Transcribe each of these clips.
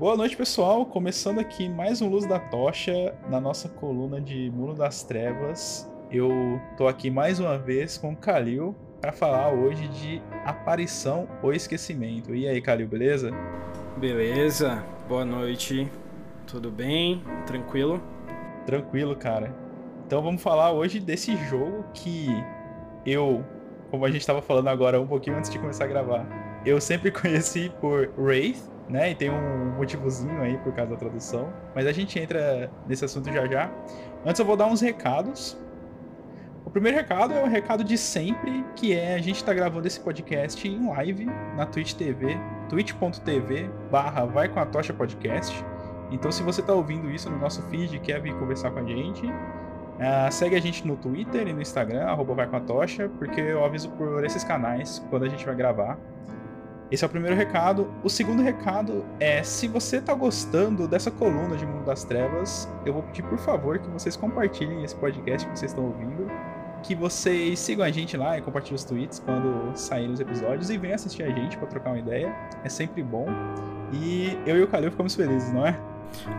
Boa noite, pessoal. Começando aqui mais um Luz da Tocha na nossa coluna de Mundo das Trevas. Eu tô aqui mais uma vez com o Kalil para falar hoje de aparição ou esquecimento. E aí, Kalil, beleza? Beleza. Boa noite. Tudo bem? Tranquilo? Tranquilo, cara. Então vamos falar hoje desse jogo que eu, como a gente estava falando agora um pouquinho antes de começar a gravar, eu sempre conheci por Wraith, né? E tem um motivozinho aí por causa da tradução. Mas a gente entra nesse assunto já já. Antes eu vou dar uns recados. O primeiro recado é o recado de sempre, que é a gente está gravando esse podcast em live na Twitch TV, twitch.tv barra vai com a tocha podcast. Então se você está ouvindo isso no nosso feed e quer vir conversar com a gente, uh, segue a gente no Twitter e no Instagram, arroba vai com a tocha, porque eu aviso por esses canais quando a gente vai gravar. Esse é o primeiro recado. O segundo recado é: se você está gostando dessa coluna de Mundo das Trevas, eu vou pedir por favor que vocês compartilhem esse podcast que vocês estão ouvindo. Que vocês sigam a gente lá e compartilhem os tweets quando saírem os episódios e venham assistir a gente para trocar uma ideia. É sempre bom. E eu e o Calil ficamos felizes, não é?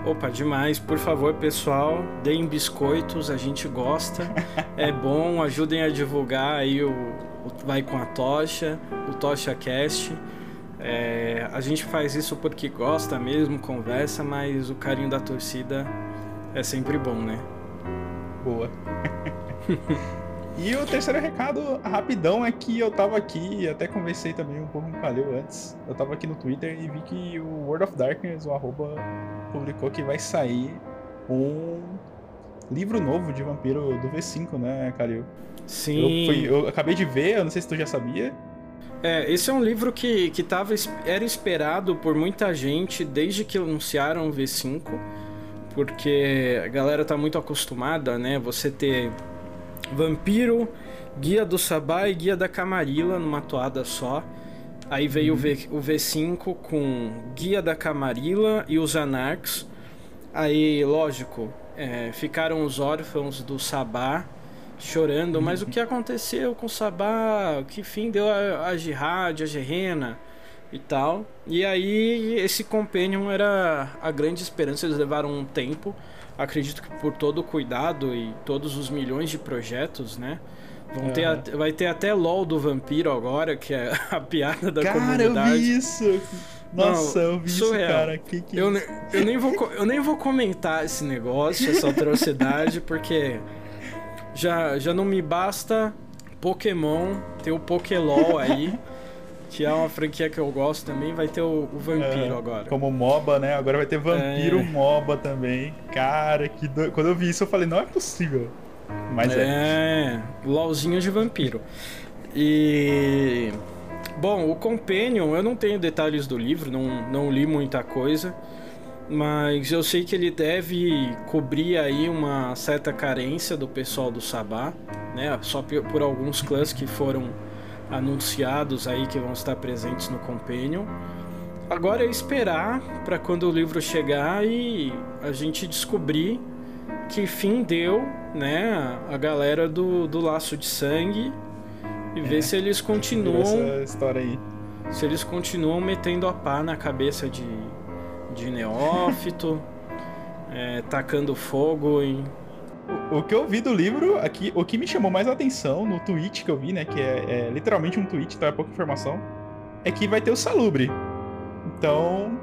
Opa, demais. Por favor, pessoal, deem biscoitos, a gente gosta. é bom, ajudem a divulgar aí o, o Vai com a Tocha, o Tocha Cast. É, a gente faz isso porque gosta mesmo, conversa, mas o carinho da torcida é sempre bom, né? Boa. e o terceiro recado, rapidão, é que eu tava aqui, até conversei também um pouco com o Kalil antes. Eu tava aqui no Twitter e vi que o World of Darkness, o arroba, publicou que vai sair um livro novo de vampiro do V5, né, Kalil? Sim. Eu, fui, eu acabei de ver, eu não sei se tu já sabia. É, esse é um livro que, que tava, era esperado por muita gente desde que anunciaram o V5, porque a galera tá muito acostumada, né? Você ter Vampiro, Guia do Sabá e Guia da Camarilla numa toada só. Aí veio uhum. o, v, o V5 com Guia da Camarilla e os Anarchs. Aí, lógico, é, ficaram os órfãos do Sabá chorando, uhum. mas o que aconteceu com o Sabá? Que fim deu a, a Jihad, a Gerena e tal. E aí esse Companion era a grande esperança, eles levaram um tempo. Acredito que por todo o cuidado e todos os milhões de projetos, né? Vão uhum. ter a, vai ter até LOL do Vampiro agora, que é a piada da cara, comunidade. Cara, eu vi isso! Nossa, Não, eu vi surreal. isso, cara. Que que eu, eu, nem vou, eu nem vou comentar esse negócio, essa atrocidade, porque já, já não me basta Pokémon, ter o Pokélol aí, que é uma franquia que eu gosto também, vai ter o, o Vampiro é, agora. Como MOBA, né? Agora vai ter Vampiro é. MOBA também. Cara, que do... quando eu vi isso eu falei, não é possível. Mas é. É, LOLzinho de vampiro. E. Bom, o Companion, eu não tenho detalhes do livro, não, não li muita coisa mas eu sei que ele deve cobrir aí uma certa carência do pessoal do Sabá, né? Só por alguns clãs que foram anunciados aí que vão estar presentes no Companion. Agora é esperar para quando o livro chegar e a gente descobrir que fim deu, né, a galera do, do Laço de Sangue e é, ver se eles continuam essa história aí. Se eles continuam metendo a pá na cabeça de de neófito, é, tacando fogo em. O, que eu vi do livro aqui, o que me chamou mais atenção no tweet que eu vi, né? Que é, é literalmente um tweet, então é pouca informação. É que vai ter o Salubre. Então,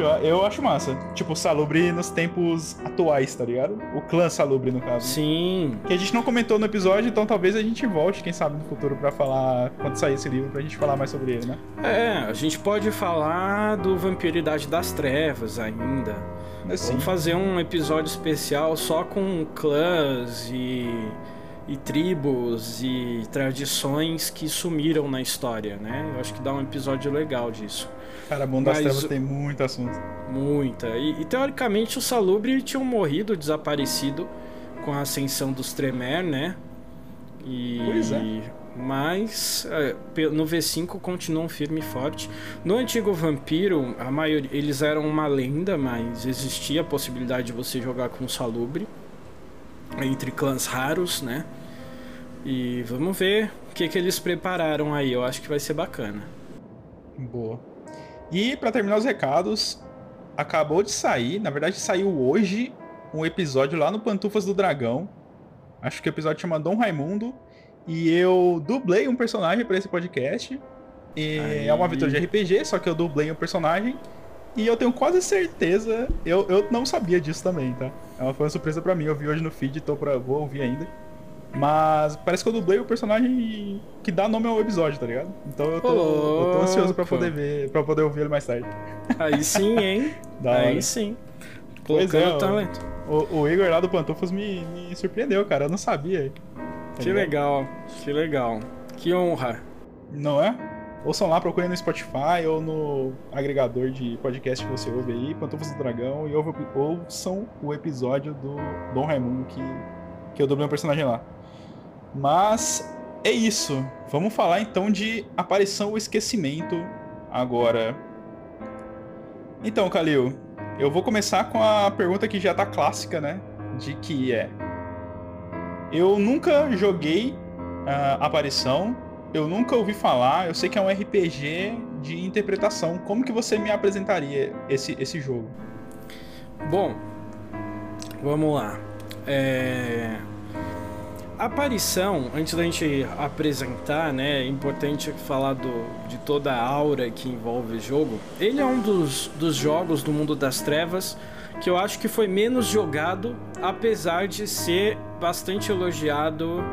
eu acho massa. Tipo, Salubre nos tempos atuais, tá ligado? O clã Salubre, no caso. Sim. Que a gente não comentou no episódio, então talvez a gente volte, quem sabe, no futuro para falar, quando sair esse livro, pra gente falar mais sobre ele, né? É, a gente pode falar do Vampiridade das Trevas ainda. Assim. Vamos fazer um episódio especial só com clãs e e tribos e tradições que sumiram na história, né? Eu acho que dá um episódio legal disso. Cara, Mundo das Trevas tem muito assunto. Muita. E, e teoricamente os Salubre tinham morrido, desaparecido com a ascensão dos Tremer, né? E... Pois é. Mas é, no V5 continuam firme e forte. No antigo Vampiro, a maioria, eles eram uma lenda, mas existia a possibilidade de você jogar com Salubre entre clãs raros, né? E vamos ver o que, que eles prepararam aí. Eu acho que vai ser bacana. Boa. E para terminar os recados, acabou de sair, na verdade saiu hoje um episódio lá no Pantufas do Dragão. Acho que o episódio chama Dom Raimundo. E eu dublei um personagem para esse podcast. E é uma aventura de RPG, só que eu dublei um personagem. E eu tenho quase certeza. Eu, eu não sabia disso também, tá? É uma, foi uma surpresa para mim. Eu vi hoje no feed, tô pra, vou ouvir ainda. Mas parece que eu dublei o personagem que dá nome ao episódio, tá ligado? Então eu tô, eu tô ansioso pra poder ver, para poder ouvir ele mais tarde. Aí sim, hein? Aí sim. Colocando pois é, talento. O, o, Igor lá do Pantufas me, me surpreendeu, cara. Eu não sabia. Tá que legal, que legal. Que honra. Não é? Ouçam lá, procurem no Spotify ou no agregador de podcast que você ouve aí, Pantufas do Dragão, e ouçam o episódio do Dom Raimundo que, que eu dublei um personagem lá. Mas é isso. Vamos falar então de aparição ou esquecimento agora. Então, Kalil, eu vou começar com a pergunta que já tá clássica, né? De que é. Eu nunca joguei uh, aparição, eu nunca ouvi falar, eu sei que é um RPG de interpretação. Como que você me apresentaria esse, esse jogo? Bom, vamos lá. É aparição, antes da gente apresentar, né, é importante falar do, de toda a aura que envolve o jogo. Ele é um dos, dos jogos do mundo das trevas que eu acho que foi menos jogado, apesar de ser bastante elogiado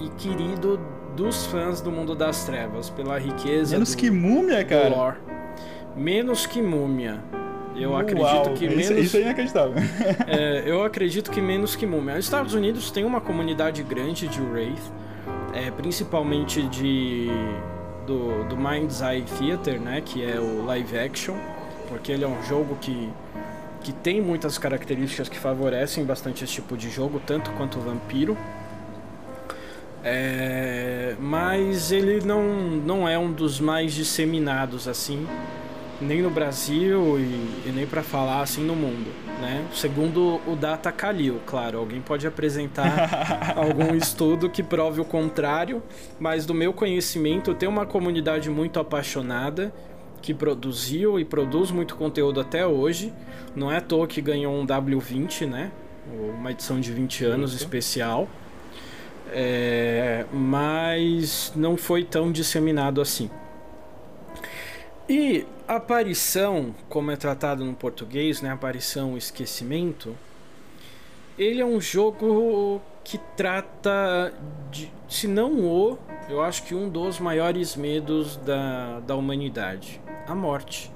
e querido dos fãs do mundo das trevas, pela riqueza. Menos do, que múmia, cara. Menos que múmia. Eu Uau, acredito que isso, menos. Isso é inacreditável. é, eu acredito que menos que Múmia. Os Estados Unidos tem uma comunidade grande de Wraith, é, principalmente de do, do Mind's Eye Theater, né, que é o live action, porque ele é um jogo que que tem muitas características que favorecem bastante esse tipo de jogo, tanto quanto o Vampiro. É, mas ele não, não é um dos mais disseminados assim nem no Brasil e, e nem para falar assim no mundo, né? Segundo o Data Kalil, claro, alguém pode apresentar algum estudo que prove o contrário, mas do meu conhecimento tem uma comunidade muito apaixonada que produziu e produz muito conteúdo até hoje. Não é à toa que ganhou um W20, né? Uma edição de 20 anos especial. É, mas não foi tão disseminado assim. E aparição, como é tratado no português, né? Aparição, esquecimento. Ele é um jogo que trata de, se não o, eu acho que um dos maiores medos da, da humanidade, a morte.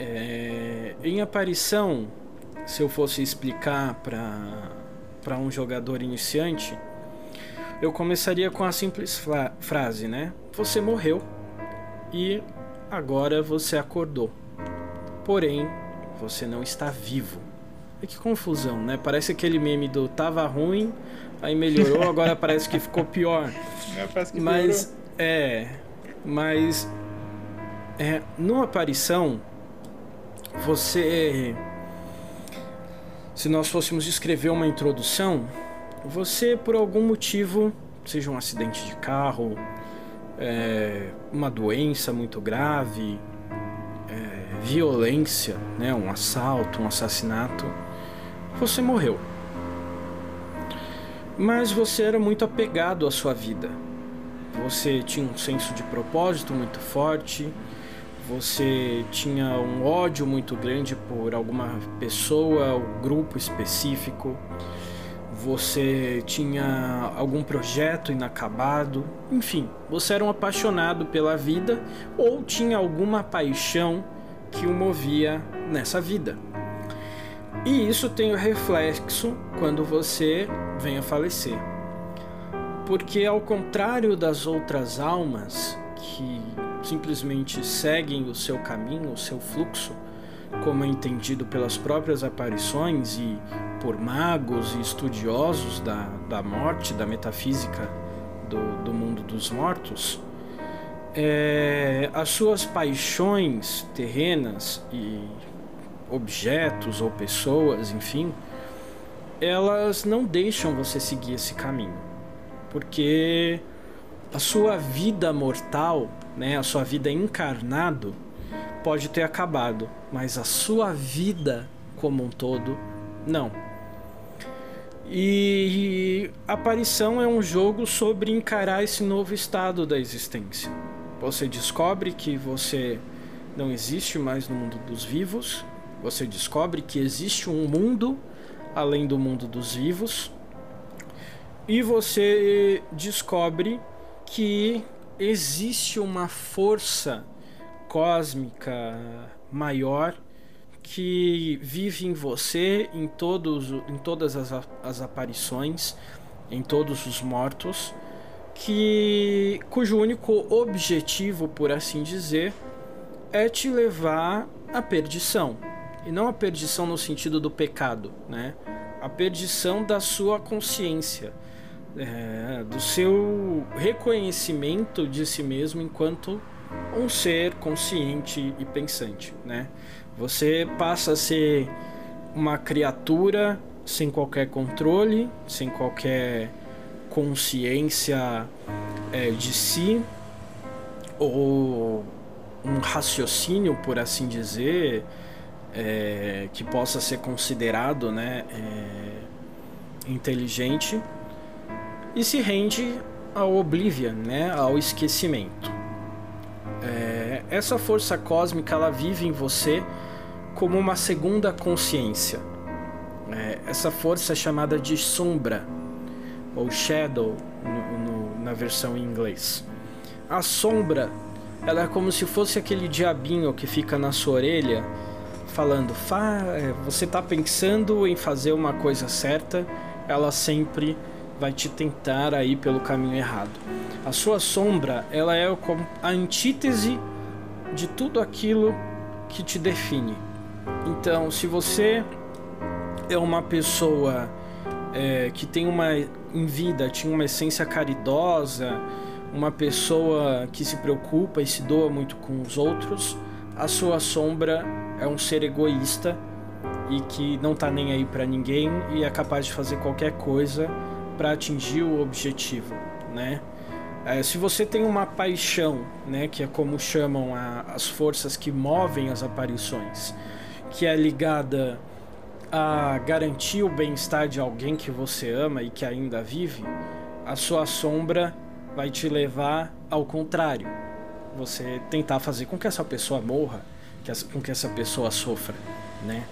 É, em aparição, se eu fosse explicar para um jogador iniciante, eu começaria com a simples frase, né? Você morreu e Agora você acordou. Porém, você não está vivo. E que confusão, né? Parece aquele meme do tava ruim, aí melhorou, agora parece que ficou pior. É, parece que mas piorou. é, mas é, no aparição você se nós fôssemos escrever uma introdução, você por algum motivo, seja um acidente de carro, é, uma doença muito grave, é, violência, né, um assalto, um assassinato, você morreu. Mas você era muito apegado à sua vida. Você tinha um senso de propósito muito forte, você tinha um ódio muito grande por alguma pessoa ou grupo específico você tinha algum projeto inacabado, enfim, você era um apaixonado pela vida ou tinha alguma paixão que o movia nessa vida. E isso tem o reflexo quando você vem a falecer. Porque ao contrário das outras almas que simplesmente seguem o seu caminho, o seu fluxo, como é entendido pelas próprias aparições e por magos e estudiosos da, da morte, da metafísica do, do mundo dos mortos, é, as suas paixões terrenas e objetos ou pessoas, enfim, elas não deixam você seguir esse caminho, porque a sua vida mortal, né, a sua vida encarnado, pode ter acabado, mas a sua vida como um todo, não. E Aparição é um jogo sobre encarar esse novo estado da existência. Você descobre que você não existe mais no mundo dos vivos, você descobre que existe um mundo além do mundo dos vivos, e você descobre que existe uma força cósmica maior que vive em você, em, todos, em todas as, as aparições, em todos os mortos, que cujo único objetivo, por assim dizer, é te levar à perdição. E não a perdição no sentido do pecado, né? A perdição da sua consciência, é, do seu reconhecimento de si mesmo enquanto um ser consciente e pensante, né? Você passa a ser uma criatura sem qualquer controle, sem qualquer consciência é, de si, ou um raciocínio, por assim dizer, é, que possa ser considerado né, é, inteligente, e se rende ao oblivion, né, ao esquecimento. É, essa força cósmica ela vive em você como uma segunda consciência. É, essa força é chamada de sombra, ou shadow no, no, na versão em inglês. A sombra, ela é como se fosse aquele diabinho que fica na sua orelha falando, Fa, é, você está pensando em fazer uma coisa certa, ela sempre vai te tentar aí pelo caminho errado. A sua sombra, ela é a antítese de tudo aquilo que te define. Então, se você é uma pessoa é, que tem uma em vida tinha uma essência caridosa, uma pessoa que se preocupa e se doa muito com os outros, a sua sombra é um ser egoísta e que não tá nem aí para ninguém e é capaz de fazer qualquer coisa para atingir o objetivo, né? É, se você tem uma paixão, né, que é como chamam a, as forças que movem as aparições, que é ligada a garantir o bem-estar de alguém que você ama e que ainda vive, a sua sombra vai te levar ao contrário. Você tentar fazer com que essa pessoa morra, que essa, com que essa pessoa sofra, né?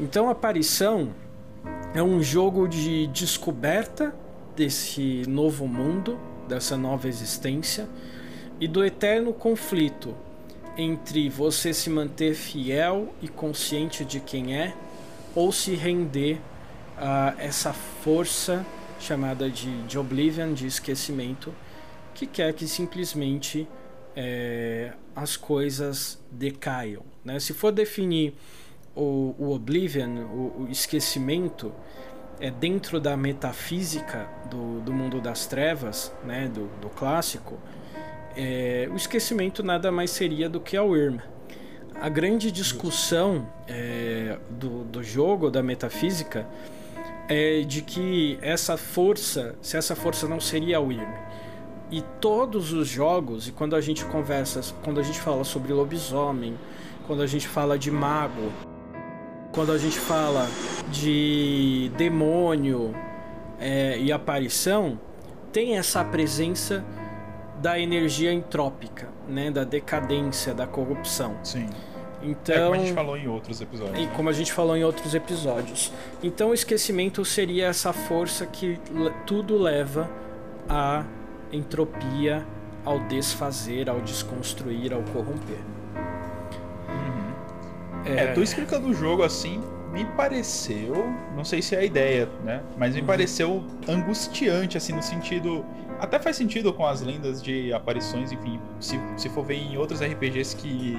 Então, a aparição é um jogo de descoberta desse novo mundo, dessa nova existência e do eterno conflito entre você se manter fiel e consciente de quem é ou se render a essa força chamada de, de oblivion, de esquecimento, que quer que simplesmente é, as coisas decaiam. Né? Se for definir o, o oblivion, o, o, esquecimento, é dentro da metafísica do, do mundo das trevas, né? do, do clássico, é, o esquecimento nada mais seria do que a Wyrm. A grande discussão é, do, do jogo, da metafísica, é de que essa força, se essa força não seria a Wyrm. E todos os jogos, e quando a gente conversa, quando a gente fala sobre lobisomem, quando a gente fala de mago, quando a gente fala de demônio é, e aparição, tem essa presença da energia entrópica, né, da decadência, da corrupção. Sim. Então, é como a gente falou em outros episódios. E né? como a gente falou em outros episódios. Então o esquecimento seria essa força que tudo leva à entropia, ao desfazer, ao desconstruir, ao corromper. É... é, tô explicando o jogo assim, me pareceu, não sei se é a ideia, né? Mas me uhum. pareceu angustiante, assim, no sentido. Até faz sentido com as lendas de aparições, enfim. Se, se for ver em outros RPGs que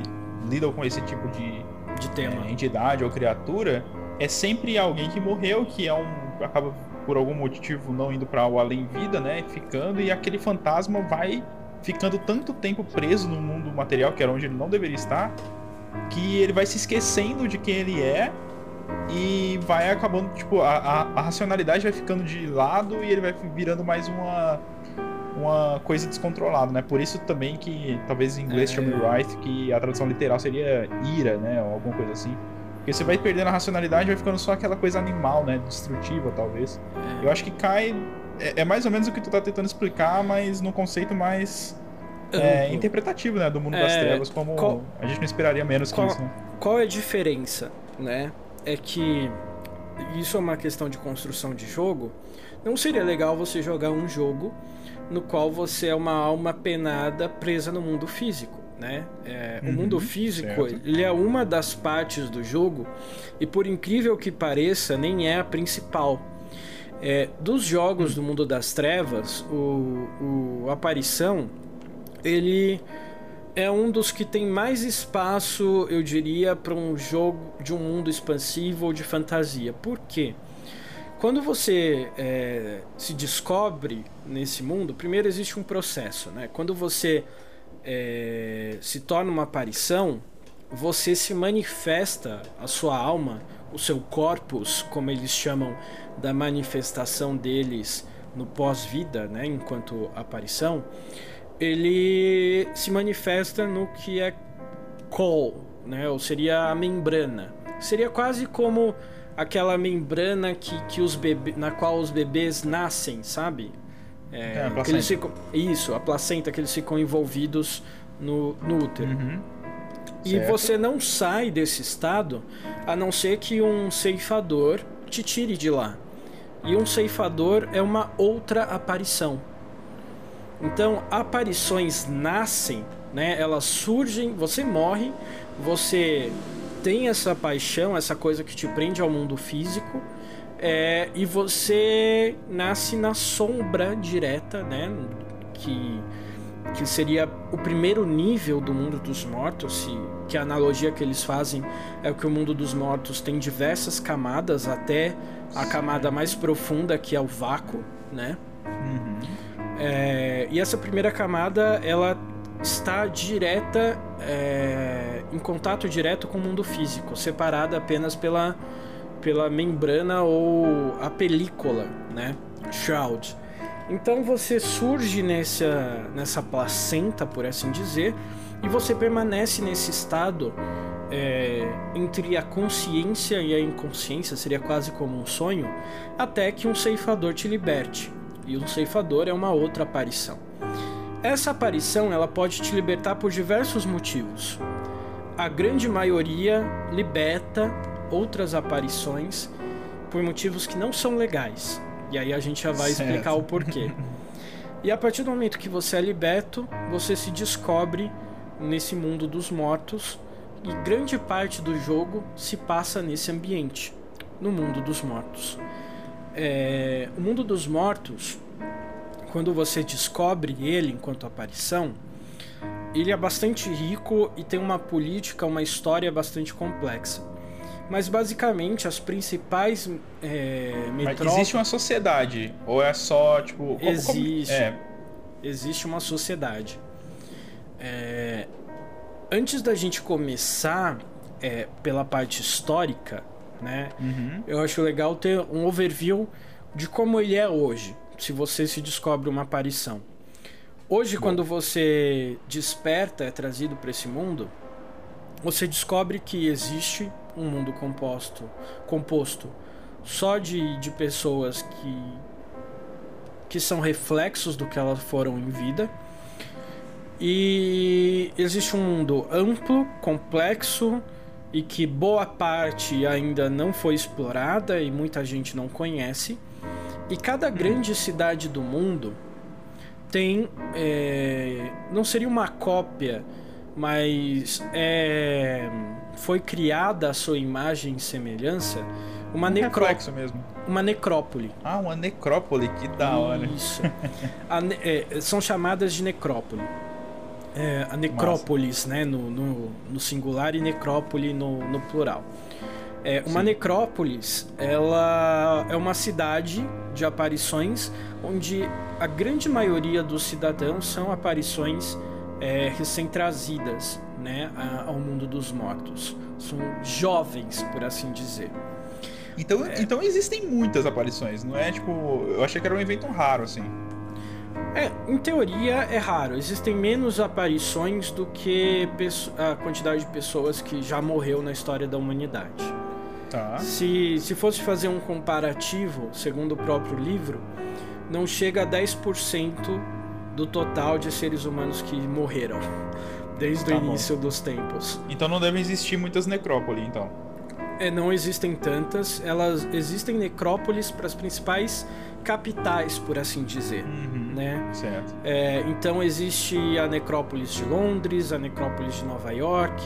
lidam com esse tipo de, de tema. É, entidade ou criatura, é sempre alguém que morreu, que é um. acaba por algum motivo não indo para o além vida, né? Ficando, e aquele fantasma vai ficando tanto tempo preso no mundo material, que era onde ele não deveria estar, que ele vai se esquecendo de quem ele é e vai acabando, tipo, a, a, a, racionalidade vai ficando de lado e ele vai virando mais uma uma coisa descontrolada, né? Por isso também que talvez em inglês é... chame Wrath, que a tradução literal seria ira, né? Ou alguma coisa assim. Porque você vai perdendo a racionalidade vai ficando só aquela coisa animal, né? Destrutiva, talvez. É. Eu acho que cai. É, é, mais ou menos o que tu tá tentando explicar, mas no conceito mais. É, interpretativo, né? Do mundo das é, trevas, como qual, a gente não esperaria menos qual, que isso, né? Qual é a diferença, né? É que isso é uma questão de construção de jogo. Não seria legal você jogar um jogo no qual você é uma alma penada presa no mundo físico. Né? É, uhum, o mundo físico ele é uma das partes do jogo e por incrível que pareça nem é a principal. É, dos jogos uhum. do mundo das trevas, o, o Aparição ele é um dos que tem mais espaço, eu diria, para um jogo de um mundo expansivo ou de fantasia. Por quê? Quando você é, se descobre nesse mundo, primeiro existe um processo, né? Quando você é, se torna uma aparição, você se manifesta, a sua alma, o seu corpus, como eles chamam da manifestação deles no pós-vida, né? Enquanto aparição, ele se manifesta no que é call, né? Ou seria a membrana. Seria quase como aquela membrana que, que os bebê, na qual os bebês nascem, sabe? É, é a eles ficam, isso, a placenta que eles ficam envolvidos no, no útero. Uhum. E certo. você não sai desse estado a não ser que um ceifador te tire de lá. E um ceifador é uma outra aparição. Então, aparições nascem, né? Elas surgem, você morre, você tem essa paixão, essa coisa que te prende ao mundo físico, é, e você nasce na sombra direta, né? Que, que seria o primeiro nível do mundo dos mortos, se, que a analogia que eles fazem é que o mundo dos mortos tem diversas camadas, até a camada mais profunda, que é o vácuo, né? Uhum. É, e essa primeira camada, ela está direta, é, em contato direto com o mundo físico, separada apenas pela, pela membrana ou a película, né? Shroud. Então você surge nessa, nessa placenta, por assim dizer, e você permanece nesse estado é, entre a consciência e a inconsciência, seria quase como um sonho, até que um ceifador te liberte. E um ceifador é uma outra aparição. Essa aparição ela pode te libertar por diversos motivos. A grande maioria liberta outras aparições por motivos que não são legais. E aí a gente já vai certo. explicar o porquê. E a partir do momento que você é liberto, você se descobre nesse mundo dos mortos e grande parte do jogo se passa nesse ambiente, no mundo dos mortos. É, o mundo dos mortos quando você descobre ele enquanto aparição, ele é bastante rico e tem uma política, uma história bastante complexa. Mas basicamente as principais é, metrópoles. Existe uma sociedade? Ou é só, tipo. Existe. Como... É. Existe uma sociedade. É... Antes da gente começar é, pela parte histórica, né? Uhum. Eu acho legal ter um overview de como ele é hoje se você se descobre uma aparição. Hoje, Bom. quando você desperta, é trazido para esse mundo, você descobre que existe um mundo composto, composto só de, de pessoas que, que são reflexos do que elas foram em vida. E existe um mundo amplo, complexo e que boa parte ainda não foi explorada e muita gente não conhece. E cada grande cidade do mundo tem. É, não seria uma cópia, mas é, foi criada a sua imagem e semelhança uma um necrópole mesmo. Uma necrópole. Ah, uma necrópole, que da hora. Isso. é, são chamadas de necrópole. É, a necrópolis, né, no, no, no, singular e necrópole no, no plural. É, uma Sim. necrópolis, ela é uma cidade de aparições onde a grande maioria dos cidadãos são aparições é, recém-trazidas né, ao mundo dos mortos. São jovens, por assim dizer. Então, é. então existem muitas aparições, não é tipo. Eu achei que era um evento raro, assim. É, em teoria é raro. Existem menos aparições do que a quantidade de pessoas que já morreu na história da humanidade. Tá. Se, se fosse fazer um comparativo, segundo o próprio livro, não chega a 10% do total de seres humanos que morreram desde tá o início bom. dos tempos. Então não devem existir muitas necrópolis, então. É, não existem tantas. Elas existem necrópolis para as principais capitais, por assim dizer, uhum, né? Certo. É, então existe a necrópolis de Londres, a necrópolis de Nova York,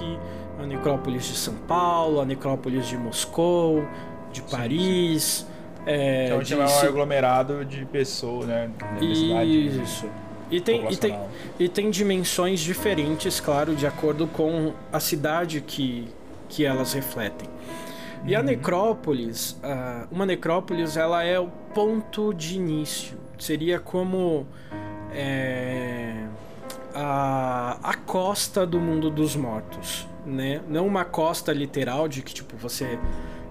a necrópolis de São Paulo, a necrópolis de Moscou, de Paris. Sim, sim. É, então de... é um aglomerado de pessoas, né? Isso. E tem, e, tem, e tem dimensões diferentes, claro, de acordo com a cidade que, que elas refletem. E a necrópolis, uma necrópolis, ela é o ponto de início. Seria como é, a, a costa do mundo dos mortos, né? Não uma costa literal de que tipo você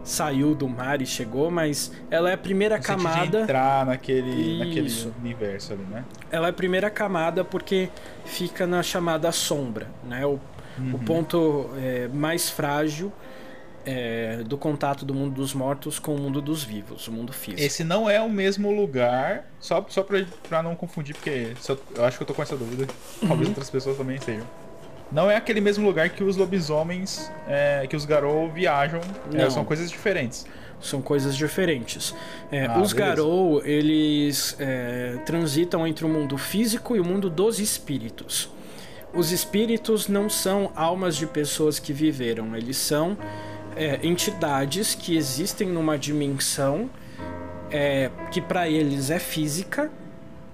saiu do mar e chegou, mas ela é a primeira camada. De entrar naquele, naquele universo ali, né? Ela é a primeira camada porque fica na chamada sombra, né? O, uhum. o ponto é, mais frágil é, do contato do mundo dos mortos com o mundo dos vivos, o mundo físico. Esse não é o mesmo lugar, só, só pra, pra não confundir, porque eu, eu acho que eu tô com essa dúvida. Talvez uhum. outras pessoas também sejam. Não é aquele mesmo lugar que os lobisomens, é, que os Garou viajam. É, são coisas diferentes. São coisas diferentes. É, ah, os Garou, eles é, transitam entre o mundo físico e o mundo dos espíritos. Os espíritos não são almas de pessoas que viveram, eles são é, entidades que existem numa dimensão é, que para eles é física,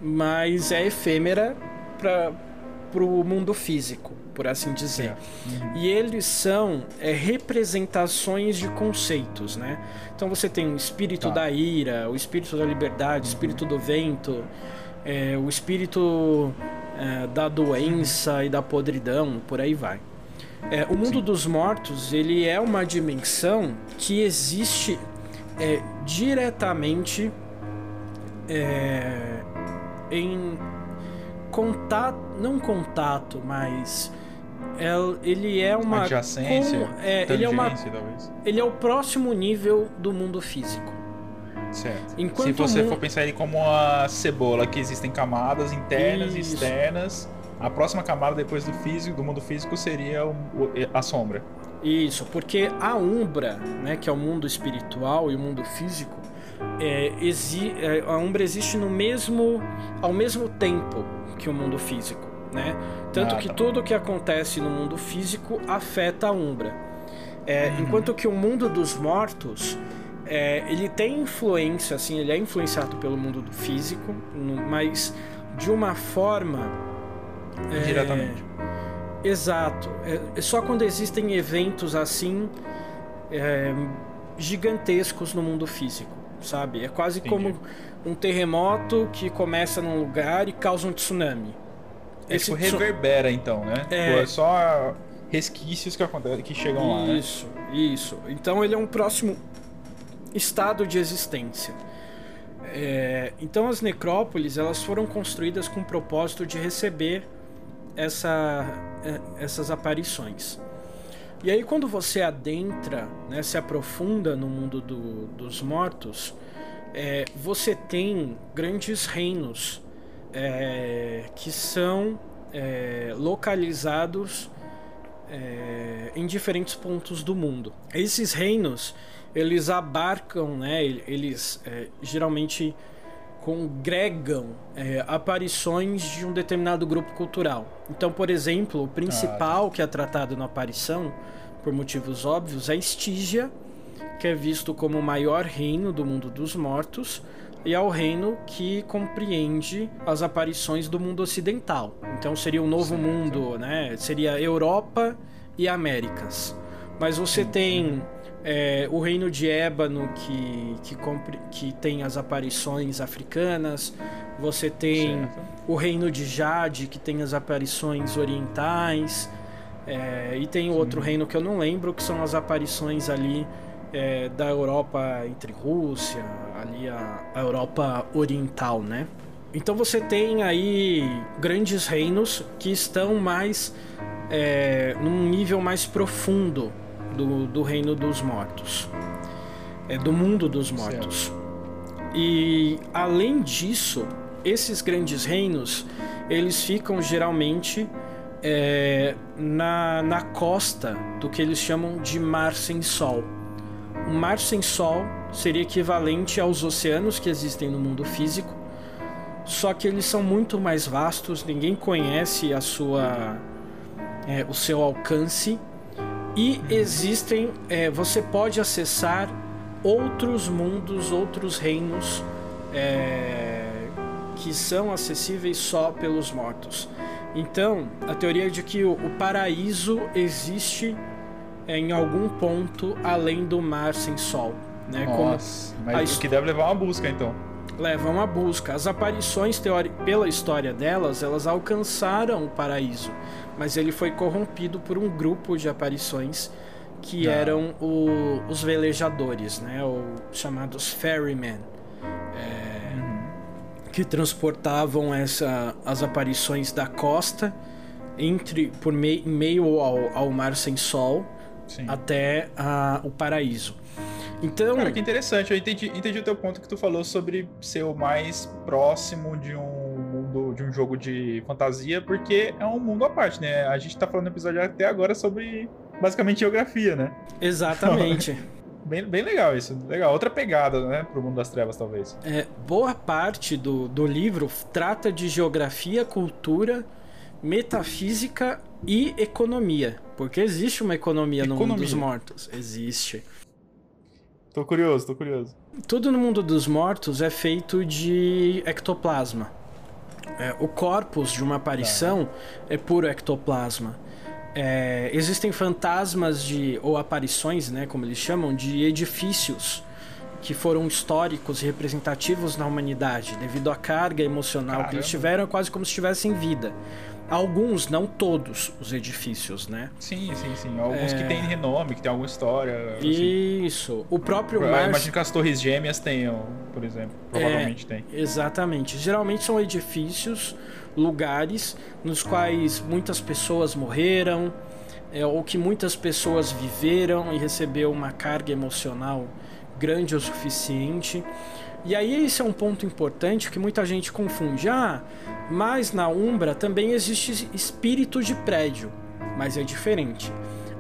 mas é efêmera para o mundo físico, por assim dizer. Uhum. E eles são é, representações de conceitos, né? Então você tem o espírito tá. da ira, o espírito da liberdade, o uhum. espírito do vento, é, o espírito é, da doença e da podridão, por aí vai. É, o mundo Sim. dos mortos ele é uma dimensão que existe é, diretamente é, em contato, não contato, mas ele é uma adjacência, com, é, ele é uma, talvez. ele é o próximo nível do mundo físico. Certo. Enquanto Se você mundo... for pensar ele como uma cebola, que existem camadas internas Isso. e externas a próxima camada depois do físico, do mundo físico, seria o, a sombra. Isso, porque a Umbra, né, que é o mundo espiritual e o mundo físico, é, exi é, a Umbra existe no mesmo, ao mesmo tempo que o mundo físico, né? Tanto ah, que tá. tudo que acontece no mundo físico afeta a Umbra. É, uhum. Enquanto que o mundo dos mortos, é, ele tem influência, assim, ele é influenciado pelo mundo do físico, mas de uma forma Diretamente. É, exato. É, é, só quando existem eventos assim é, gigantescos no mundo físico, sabe? É quase Entendi. como um terremoto que começa num lugar e causa um tsunami. É Esse tipo, reverbera então, né? É, tipo, é só resquícios que acontecem, que chegam isso, lá, né? Isso, isso. Então ele é um próximo estado de existência. É, então as necrópolis elas foram construídas com o propósito de receber essa, é, essas aparições. E aí quando você adentra, né, se aprofunda no mundo do, dos mortos, é, você tem grandes reinos é, que são é, localizados é, em diferentes pontos do mundo. Esses reinos eles abarcam, né, eles é, geralmente congregam é, aparições de um determinado grupo cultural. Então, por exemplo, o principal ah, tá. que é tratado na aparição, por motivos óbvios, é Estígia, que é visto como o maior reino do mundo dos mortos, e é o reino que compreende as aparições do mundo ocidental. Então seria um novo certo. mundo, né? Seria Europa e Américas. Mas você tem é, o reino de Ébano, que, que, compre, que tem as aparições africanas. Você tem certo. o reino de Jade, que tem as aparições orientais. É, e tem Sim. outro reino que eu não lembro, que são as aparições ali é, da Europa entre Rússia, ali a, a Europa Oriental, né? então você tem aí grandes reinos que estão mais é, num nível mais profundo do, do reino dos mortos, é, do mundo dos mortos. Certo. E além disso, esses grandes reinos eles ficam geralmente é, na, na costa do que eles chamam de mar sem sol. O mar sem sol seria equivalente aos oceanos que existem no mundo físico, só que eles são muito mais vastos, ninguém conhece a sua, é, o seu alcance e existem, é, você pode acessar outros mundos, outros reinos é, que são acessíveis só pelos mortos. Então, a teoria é de que o, o paraíso existe é, em algum ponto além do mar sem sol. Né? Nossa, Como mas o que deve levar uma busca então levam à busca. As aparições, teori... pela história delas, elas alcançaram o paraíso, mas ele foi corrompido por um grupo de aparições que Não. eram o... os velejadores, né? Ou chamados ferrymen, é... uhum. que transportavam essa... as aparições da costa entre por meio, meio ao, ao mar sem sol Sim. até a... o paraíso. Então. Cara, que interessante. Eu entendi, entendi o teu ponto que tu falou sobre ser o mais próximo de um mundo, de um jogo de fantasia, porque é um mundo à parte, né? A gente tá falando no episódio até agora sobre basicamente geografia, né? Exatamente. bem, bem legal isso. Legal. Outra pegada, né? Pro mundo das trevas, talvez. É, boa parte do, do livro trata de geografia, cultura, metafísica e economia. Porque existe uma economia, economia. no mundo dos mortos. Existe. Tô curioso, tô curioso. Tudo no mundo dos mortos é feito de ectoplasma. É, o corpus de uma aparição é puro ectoplasma. É, existem fantasmas de ou aparições, né, como eles chamam, de edifícios que foram históricos e representativos na humanidade devido à carga emocional Caramba. que eles tiveram, é quase como se estivessem vida alguns, não todos, os edifícios, né? Sim, sim, sim. Alguns é... que têm renome, que têm alguma história. Assim. Isso. O próprio Mar... Imagino que as torres gêmeas tenham, por exemplo. Provavelmente é, tem. Exatamente. Geralmente são edifícios, lugares nos quais muitas pessoas morreram, é, ou que muitas pessoas viveram e recebeu uma carga emocional grande o suficiente. E aí esse é um ponto importante que muita gente confunde. Ah, mas na Umbra também existe espírito de prédio, mas é diferente.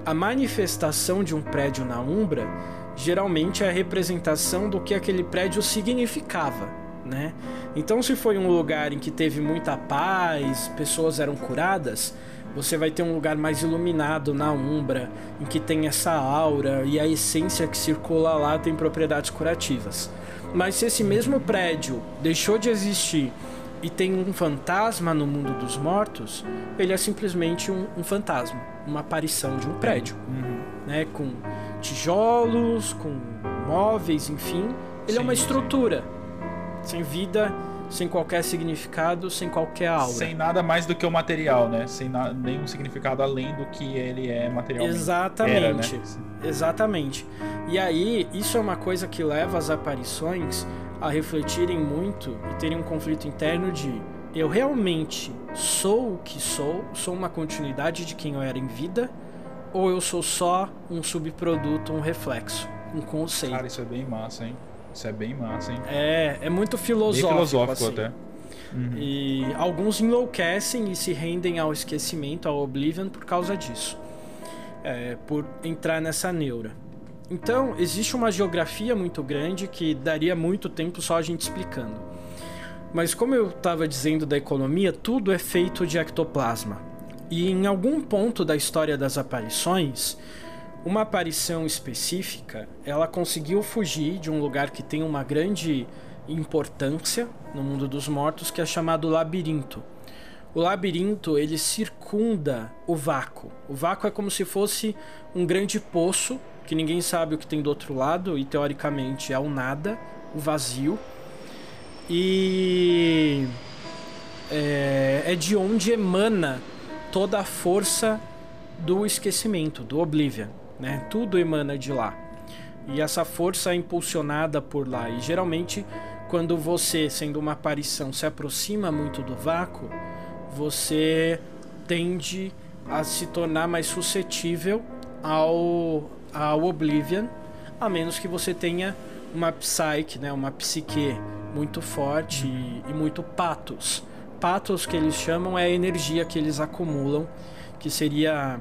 A manifestação de um prédio na Umbra geralmente é a representação do que aquele prédio significava, né? Então, se foi um lugar em que teve muita paz, pessoas eram curadas, você vai ter um lugar mais iluminado na Umbra, em que tem essa aura e a essência que circula lá tem propriedades curativas. Mas se esse mesmo prédio deixou de existir e tem um fantasma no mundo dos mortos, ele é simplesmente um, um fantasma, uma aparição de um prédio, uhum. né? Com tijolos, com móveis, enfim. Ele sim, é uma estrutura sim. sem vida, sem qualquer significado, sem qualquer aura. Sem nada mais do que o material, né? Sem nenhum significado além do que ele é materialmente. Exatamente. Era, né? Exatamente. E aí, isso é uma coisa que leva as aparições a refletirem muito e terem um conflito interno de eu realmente sou o que sou, sou uma continuidade de quem eu era em vida, ou eu sou só um subproduto, um reflexo, um conceito. Cara, isso é bem massa, hein? Isso é bem massa, hein? É, é muito filosófico. Bem filosófico assim. até. Uhum. E alguns enlouquecem e se rendem ao esquecimento, ao oblivion, por causa disso. É, por entrar nessa neura. Então, existe uma geografia muito grande que daria muito tempo só a gente explicando. Mas como eu estava dizendo da economia, tudo é feito de ectoplasma. E em algum ponto da história das aparições, uma aparição específica, ela conseguiu fugir de um lugar que tem uma grande importância no mundo dos mortos, que é chamado labirinto. O labirinto, ele circunda o vácuo. O vácuo é como se fosse um grande poço que ninguém sabe o que tem do outro lado e teoricamente é o nada, o vazio. E é, é de onde emana toda a força do esquecimento, do oblivion, né? Tudo emana de lá. E essa força é impulsionada por lá e geralmente quando você, sendo uma aparição, se aproxima muito do vácuo, você tende a se tornar mais suscetível ao, ao Oblivion, a menos que você tenha uma psyche, né, uma psique muito forte e, e muito patos. Patos que eles chamam é a energia que eles acumulam, que seria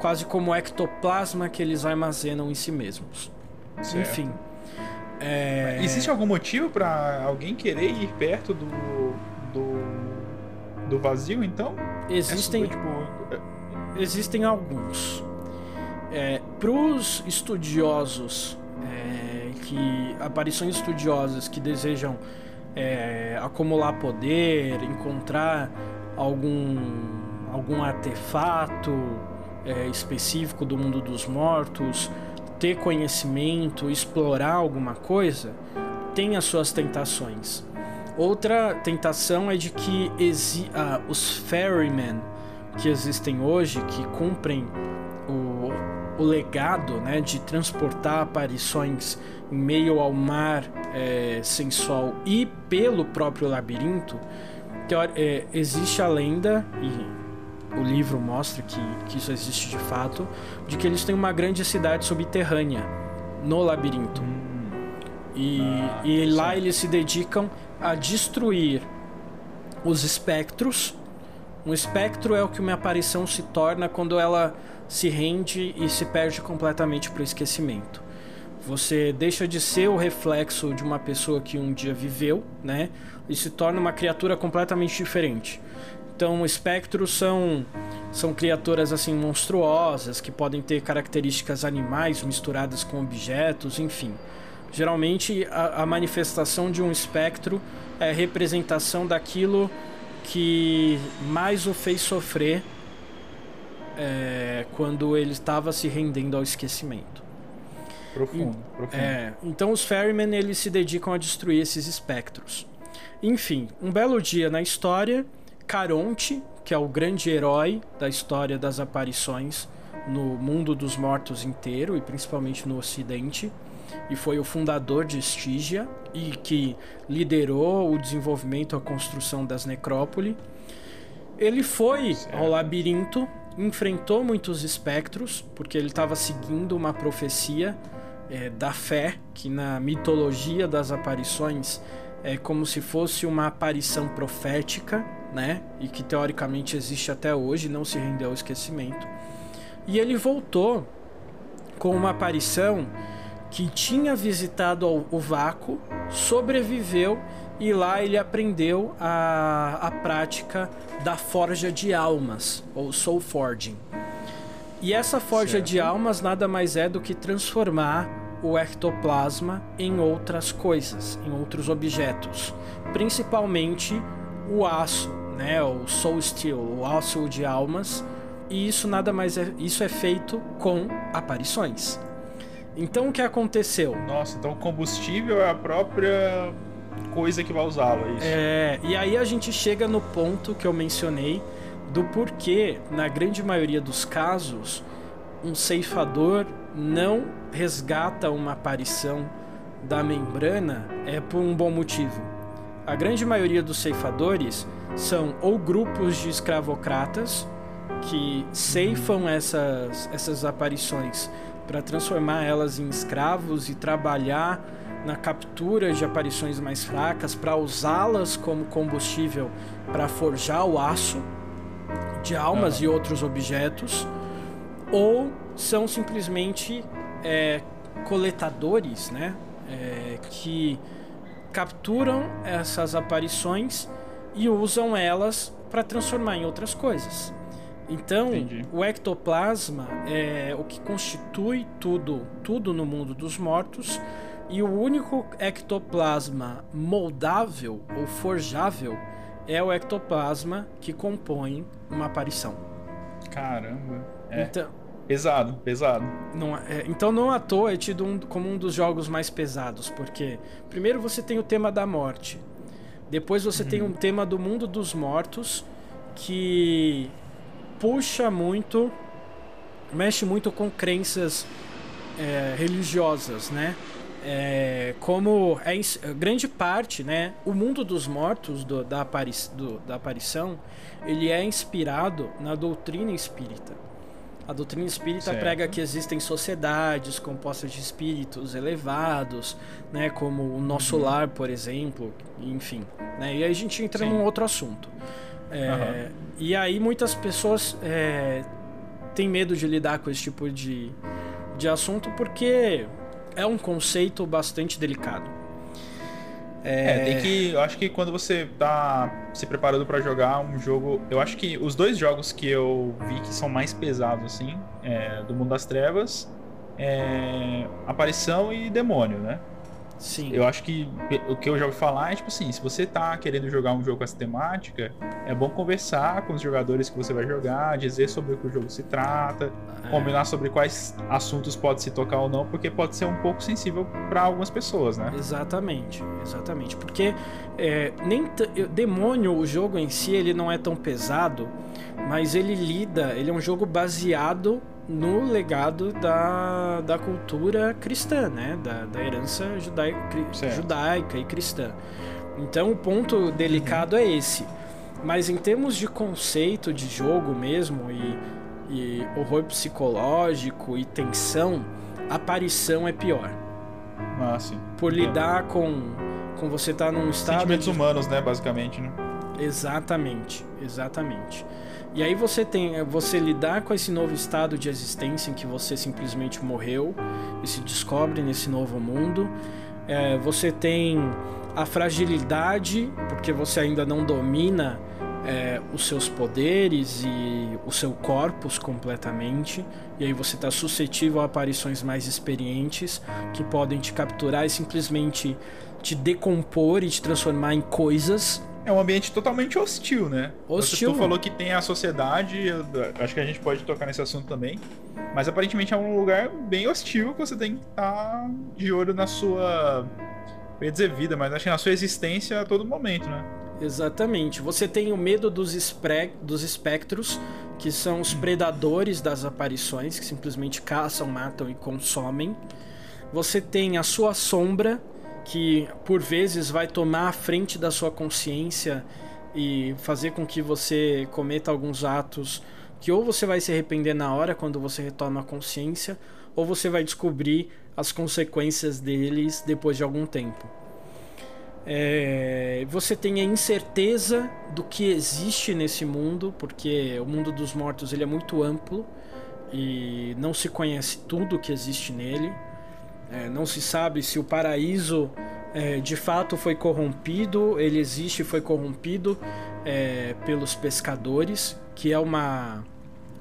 quase como ectoplasma que eles armazenam em si mesmos. Certo. Enfim. É... Existe algum motivo para alguém querer ir perto do, do, do vazio, então? Existem, é super, tipo... existem alguns. É, para os estudiosos, é, que aparições estudiosas que desejam é, acumular poder, encontrar algum, algum artefato é, específico do mundo dos mortos, ter conhecimento, explorar alguma coisa, tem as suas tentações. Outra tentação é de que ah, os ferrymen que existem hoje, que cumprem o, o legado né, de transportar aparições em meio ao mar é, sem sol e pelo próprio labirinto, é, existe a lenda, e o livro mostra que, que isso existe de fato, de que eles têm uma grande cidade subterrânea no labirinto. E, ah, e lá eles se dedicam a destruir os espectros. Um espectro é o que uma aparição se torna quando ela se rende e se perde completamente para o esquecimento. Você deixa de ser o reflexo de uma pessoa que um dia viveu, né? E se torna uma criatura completamente diferente. Então, espectros são são criaturas assim monstruosas que podem ter características animais misturadas com objetos, enfim. Geralmente, a, a manifestação de um espectro é representação daquilo que mais o fez sofrer é, quando ele estava se rendendo ao esquecimento. Profundo, e, profundo. É, então os Ferrymen eles se dedicam a destruir esses espectros. Enfim, um belo dia na história, Caronte, que é o grande herói da história das aparições no mundo dos mortos inteiro e principalmente no Ocidente, e foi o fundador de Stygia e que liderou o desenvolvimento, a construção das necrópolis. Ele foi ao labirinto, enfrentou muitos espectros, porque ele estava seguindo uma profecia é, da fé, que na mitologia das aparições é como se fosse uma aparição profética, né? E que teoricamente existe até hoje, não se rendeu ao esquecimento. E ele voltou com uma aparição que tinha visitado o vácuo, sobreviveu e lá ele aprendeu a, a prática da forja de almas, ou soul forging. E essa forja certo. de almas nada mais é do que transformar o ectoplasma em outras coisas, em outros objetos, principalmente o aço, né, o soul steel, o aço de almas. E isso nada mais é, isso é feito com aparições. Então o que aconteceu? Nossa, então o combustível é a própria coisa que vai usá-lo, é isso? É, e aí a gente chega no ponto que eu mencionei do porquê, na grande maioria dos casos, um ceifador não resgata uma aparição da membrana é por um bom motivo. A grande maioria dos ceifadores são ou grupos de escravocratas que ceifam essas, essas aparições para transformar elas em escravos e trabalhar na captura de aparições mais fracas para usá-las como combustível para forjar o aço de almas e outros objetos, ou são simplesmente é, coletadores, né, é, que capturam essas aparições e usam elas para transformar em outras coisas. Então, Entendi. o ectoplasma é o que constitui tudo, tudo no mundo dos mortos, e o único ectoplasma moldável ou forjável é o ectoplasma que compõe uma aparição. Caramba. É. Então, pesado, pesado. Não, é, então não à toa é tido um, como um dos jogos mais pesados, porque primeiro você tem o tema da morte, depois você uhum. tem um tema do mundo dos mortos que puxa muito, mexe muito com crenças é, religiosas, né? é, como é grande parte, né, o mundo dos mortos do, da, apari do, da aparição, ele é inspirado na doutrina espírita. A doutrina espírita certo. prega que existem sociedades compostas de espíritos elevados, né, como o nosso uhum. lar, por exemplo, enfim. Né, e aí a gente entra Sim. num outro assunto. É, uhum. E aí muitas pessoas é, têm medo de lidar com esse tipo de, de assunto porque é um conceito bastante delicado. É... é, tem que. Eu acho que quando você tá se preparando para jogar um jogo. Eu acho que os dois jogos que eu vi que são mais pesados, assim, é, do Mundo das Trevas, é Aparição e Demônio, né? Sim. Eu acho que o que eu já ouvi falar é tipo assim, se você tá querendo jogar um jogo com essa temática, é bom conversar com os jogadores que você vai jogar, dizer sobre o que o jogo se trata, é. combinar sobre quais assuntos pode se tocar ou não, porque pode ser um pouco sensível para algumas pessoas, né? Exatamente, exatamente. Porque é, nem demônio, o jogo em si, ele não é tão pesado, mas ele lida, ele é um jogo baseado no legado da, da cultura cristã, né? Da, da herança judaica, judaica e cristã. Então o ponto delicado uhum. é esse. Mas em termos de conceito de jogo mesmo e, e horror psicológico e tensão, aparição é pior. Ah, sim. Por lidar com, com você estar tá num estado. Sentimentos de... humanos, né? Basicamente, né? Exatamente, exatamente. E aí você tem você lidar com esse novo estado de existência em que você simplesmente morreu e se descobre nesse novo mundo. É, você tem a fragilidade porque você ainda não domina é, os seus poderes e o seu corpus completamente. E aí você está suscetível a aparições mais experientes que podem te capturar e simplesmente te decompor e te transformar em coisas é um ambiente totalmente hostil, né? Hostil. Você falou que tem a sociedade, acho que a gente pode tocar nesse assunto também. Mas aparentemente é um lugar bem hostil que você tem que estar tá de olho na sua. Eu ia dizer vida, mas acho que na sua existência a todo momento, né? Exatamente. Você tem o medo dos, espre... dos espectros, que são os predadores das aparições, que simplesmente caçam, matam e consomem. Você tem a sua sombra, que por vezes vai tomar a frente da sua consciência e fazer com que você cometa alguns atos que ou você vai se arrepender na hora quando você retoma a consciência, ou você vai descobrir as consequências deles depois de algum tempo. É, você tem a incerteza do que existe nesse mundo, porque o mundo dos mortos ele é muito amplo e não se conhece tudo que existe nele. É, não se sabe se o paraíso é, de fato foi corrompido, ele existe e foi corrompido é, pelos pescadores, que é uma.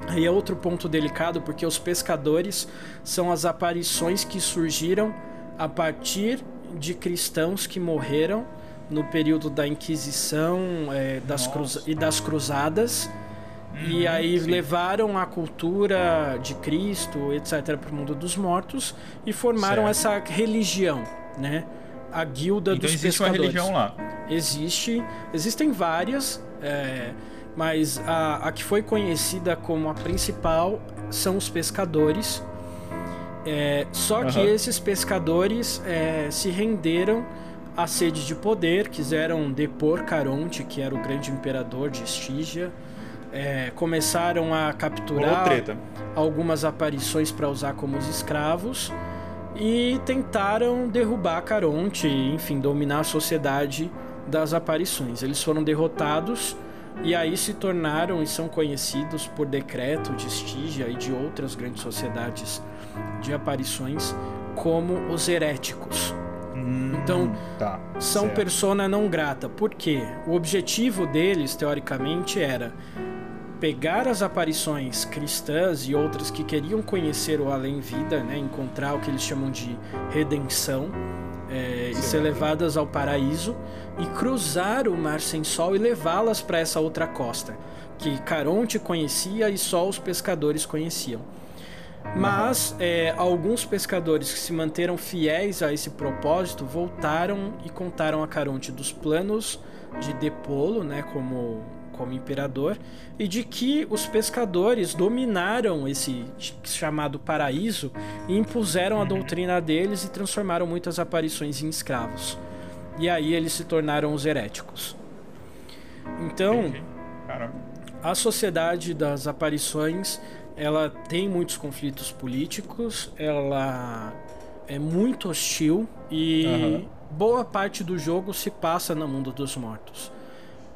Aí é outro ponto delicado, porque os pescadores são as aparições que surgiram a partir de cristãos que morreram no período da Inquisição é, das cruz... e das Cruzadas e uhum, aí sim. levaram a cultura de Cristo, etc, para o mundo dos mortos e formaram certo. essa religião, né? A guilda então dos existe pescadores. existe uma religião lá? Existe, existem várias, é, mas a, a que foi conhecida como a principal são os pescadores. É, só uhum. que esses pescadores é, se renderam à sede de poder, quiseram depor Caronte, que era o grande imperador de Estígia é, começaram a capturar algumas aparições para usar como os escravos e tentaram derrubar Caronte, enfim, dominar a sociedade das aparições. Eles foram derrotados e aí se tornaram e são conhecidos por decreto de Estígia e de outras grandes sociedades de aparições como os heréticos. Hum, então, tá, são certo. persona não grata. Por quê? O objetivo deles, teoricamente, era pegar as aparições cristãs e outras que queriam conhecer o além-vida, né, encontrar o que eles chamam de redenção, é, e ser levadas ao paraíso, e cruzar o mar sem sol e levá-las para essa outra costa, que Caronte conhecia e só os pescadores conheciam. Mas é, alguns pescadores que se manteram fiéis a esse propósito voltaram e contaram a Caronte dos planos de depô-lo, né, como como imperador e de que os pescadores dominaram esse chamado paraíso e impuseram a doutrina deles e transformaram muitas aparições em escravos. E aí eles se tornaram os heréticos. Então, a sociedade das aparições, ela tem muitos conflitos políticos, ela é muito hostil e uhum. boa parte do jogo se passa no mundo dos mortos.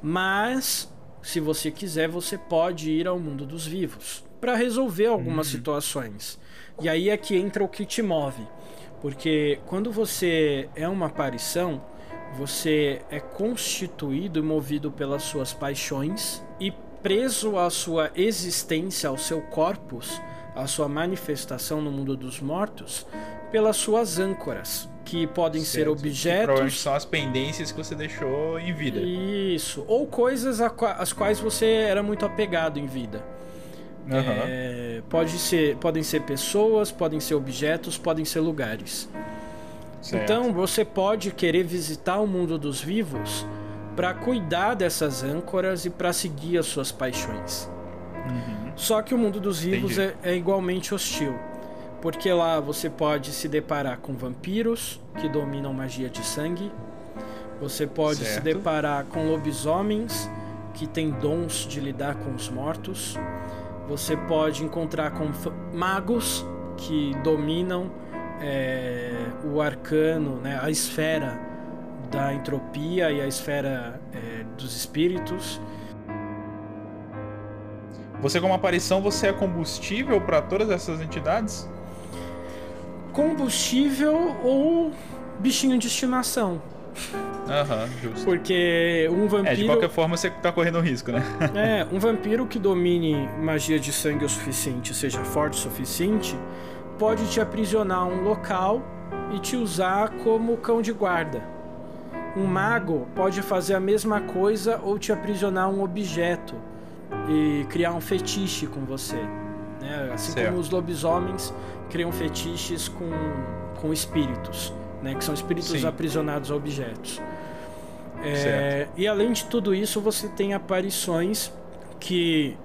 Mas, se você quiser, você pode ir ao mundo dos vivos para resolver algumas uhum. situações. E aí é que entra o que te move. Porque quando você é uma aparição, você é constituído e movido pelas suas paixões e preso à sua existência, ao seu corpus, à sua manifestação no mundo dos mortos, pelas suas âncoras, que podem certo. ser objetos. Que são as pendências que você deixou em vida. Isso. Ou coisas às quais você era muito apegado em vida. Uhum. É, pode ser, podem ser pessoas, podem ser objetos, podem ser lugares. Certo. Então você pode querer visitar o mundo dos vivos para cuidar dessas âncoras e para seguir as suas paixões. Uhum. Só que o mundo dos vivos é, é, igualmente hostil, porque lá você pode se deparar com vampiros que dominam magia de sangue, você pode certo. se deparar com lobisomens que têm dons de lidar com os mortos, você pode encontrar com magos que dominam é, o arcano, né, a esfera da entropia e a esfera é, dos espíritos. Você como aparição, você é combustível para todas essas entidades? Combustível ou bichinho de estimação. Aham, justo. Porque um vampiro. É, de qualquer forma você tá correndo risco, né? é, um vampiro que domine magia de sangue o suficiente, seja forte o suficiente, pode te aprisionar um local e te usar como cão de guarda. Um mago pode fazer a mesma coisa ou te aprisionar um objeto e criar um fetiche com você. Né? Assim certo. como os lobisomens criam fetiches com, com espíritos, né? que são espíritos Sim. aprisionados a objetos. É, e além de tudo isso, você tem aparições que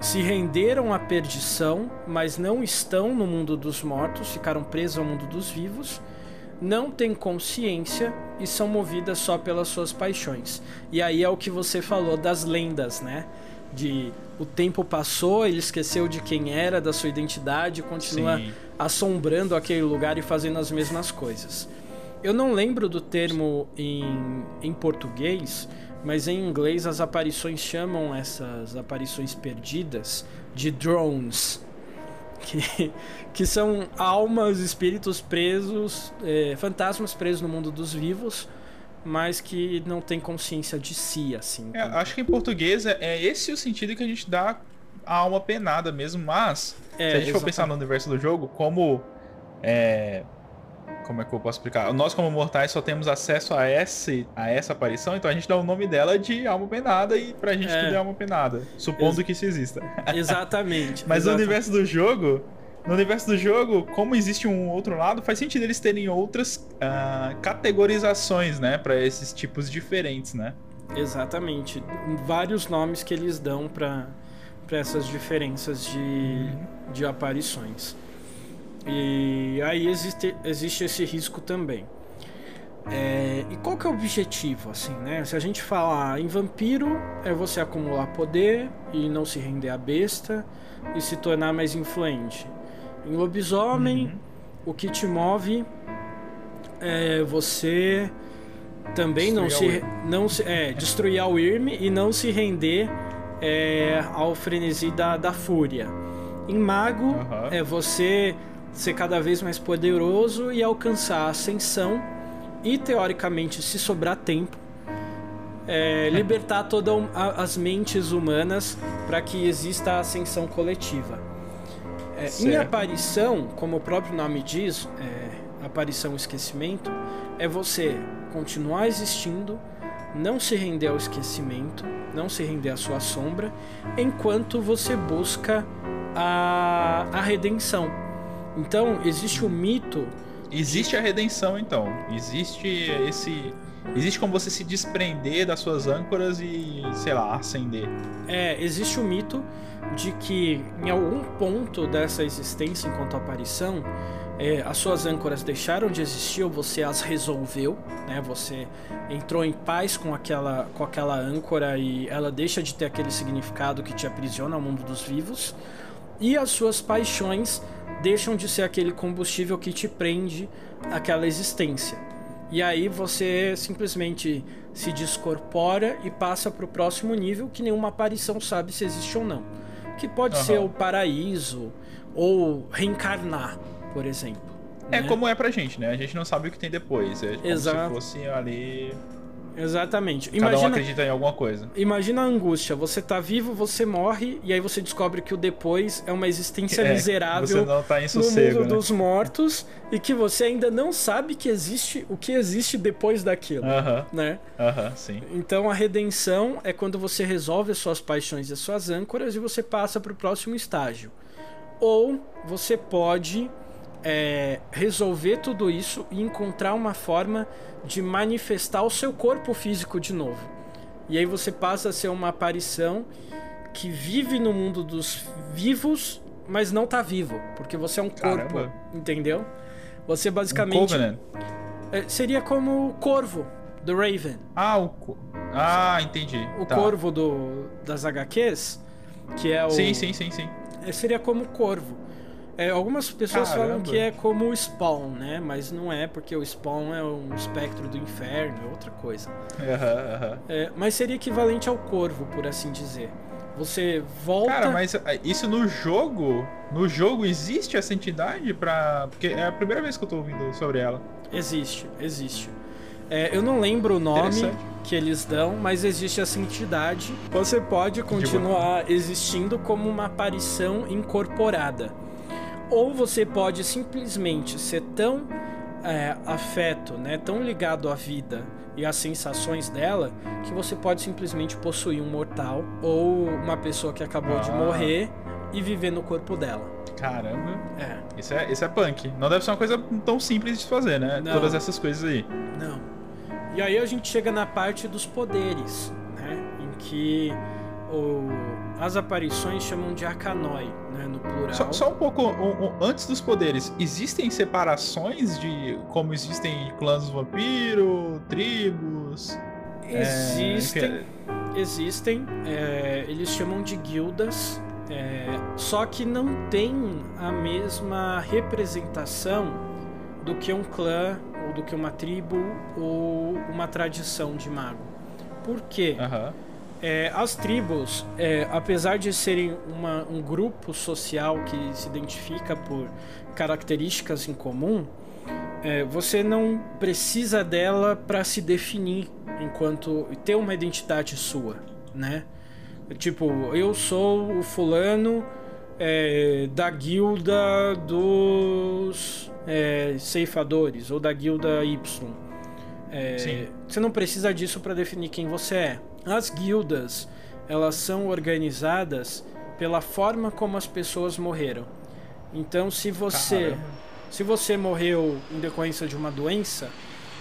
se renderam à perdição, mas não estão no mundo dos mortos, ficaram presos ao mundo dos vivos, não têm consciência e são movidas só pelas suas paixões. E aí é o que você falou das lendas, né? De o tempo passou, ele esqueceu de quem era, da sua identidade, continua Sim. assombrando aquele lugar e fazendo as mesmas coisas. Eu não lembro do termo em, em português, mas em inglês as aparições chamam essas aparições perdidas de drones. Que, que são almas, espíritos presos, é, fantasmas presos no mundo dos vivos, mas que não têm consciência de si, assim. É, acho que em português é, é esse o sentido que a gente dá a alma penada mesmo, mas é, se a gente exatamente. for pensar no universo do jogo, como é, como é que eu posso explicar? Nós, como mortais, só temos acesso a, esse, a essa aparição, então a gente dá o nome dela de alma penada e pra gente é. tudo é alma penada. Supondo Ex que isso exista. Exatamente. Mas exatamente. no universo do jogo. No universo do jogo, como existe um outro lado, faz sentido eles terem outras uh, categorizações, né? para esses tipos diferentes, né? Exatamente. Vários nomes que eles dão para essas diferenças de, uhum. de aparições. E aí existe, existe esse risco também. É, e qual que é o objetivo, assim, né? Se a gente falar em vampiro, é você acumular poder e não se render à besta e se tornar mais influente. Em lobisomem, uhum. o que te move é você também não se, não se é, destruir a Wyrm e não se render é, ao frenesi da, da fúria. Em mago, uhum. é você ser cada vez mais poderoso e alcançar a ascensão e teoricamente se sobrar tempo é, libertar todas as mentes humanas para que exista a ascensão coletiva. É, em aparição, como o próprio nome diz, é, aparição esquecimento, é você continuar existindo, não se render ao esquecimento, não se render à sua sombra, enquanto você busca a, a redenção então, existe o mito. Existe a redenção, então. Existe esse Existe como você se desprender das suas âncoras e, sei lá, acender. É, existe o mito de que em algum ponto dessa existência enquanto aparição, é, as suas âncoras deixaram de existir ou você as resolveu, né? Você entrou em paz com aquela, com aquela âncora e ela deixa de ter aquele significado que te aprisiona ao mundo dos vivos. E as suas paixões deixam de ser aquele combustível que te prende àquela existência. E aí você simplesmente se descorpora e passa para o próximo nível que nenhuma aparição sabe se existe ou não. Que pode uhum. ser o paraíso ou reencarnar, por exemplo. É né? como é pra gente, né? A gente não sabe o que tem depois. É como Exato. se fosse ali Exatamente. Cada imagina, um acredita em alguma coisa. Imagina a angústia. Você tá vivo, você morre, e aí você descobre que o depois é uma existência é, miserável você não tá em sossego, no mundo né? dos mortos e que você ainda não sabe que existe o que existe depois daquilo. Uh -huh. né? uh -huh, sim. Então a redenção é quando você resolve as suas paixões e as suas âncoras e você passa para o próximo estágio. Ou você pode é, resolver tudo isso e encontrar uma forma de manifestar o seu corpo físico de novo. E aí você passa a ser uma aparição que vive no mundo dos vivos, mas não tá vivo, porque você é um corpo, Caramba. entendeu? Você basicamente um é, seria como o corvo do Raven. Ah, o Ah, entendi. O tá. corvo do das HQs, que é o Sim, sim, sim, sim. É, seria como o corvo. É, algumas pessoas Caramba. falam que é como o Spawn, né? Mas não é, porque o Spawn é um espectro do inferno, é outra coisa. Uhum, uhum. É, mas seria equivalente ao corvo, por assim dizer. Você volta. Cara, mas é, isso no jogo. No jogo existe essa entidade pra. Porque é a primeira vez que eu tô ouvindo sobre ela. Existe, existe. É, eu não lembro o nome que eles dão, mas existe essa entidade. Você pode continuar existindo como uma aparição incorporada. Ou você pode simplesmente ser tão é, afeto, né, tão ligado à vida e às sensações dela, que você pode simplesmente possuir um mortal ou uma pessoa que acabou ah. de morrer e viver no corpo dela. Caramba. É. Isso é, isso é punk. Não deve ser uma coisa tão simples de fazer, né? Não. Todas essas coisas aí. Não. E aí a gente chega na parte dos poderes, né? Em que o, as aparições chamam de Arcanoi, né, no plural. Só, só um pouco um, um, antes dos poderes, existem separações de como existem clãs vampiro, tribos? Existem, é, existem. É, eles chamam de guildas, é, só que não tem a mesma representação do que um clã ou do que uma tribo ou uma tradição de mago. Por quê? Uhum. É, as tribos, é, apesar de serem uma, um grupo social que se identifica por características em comum, é, você não precisa dela para se definir enquanto ter uma identidade sua, né? Tipo, eu sou o fulano é, da guilda dos é, ceifadores ou da guilda Y. É, você não precisa disso para definir quem você é. As guildas, elas são organizadas pela forma como as pessoas morreram. Então, se você Caramba. se você morreu em decorrência de uma doença,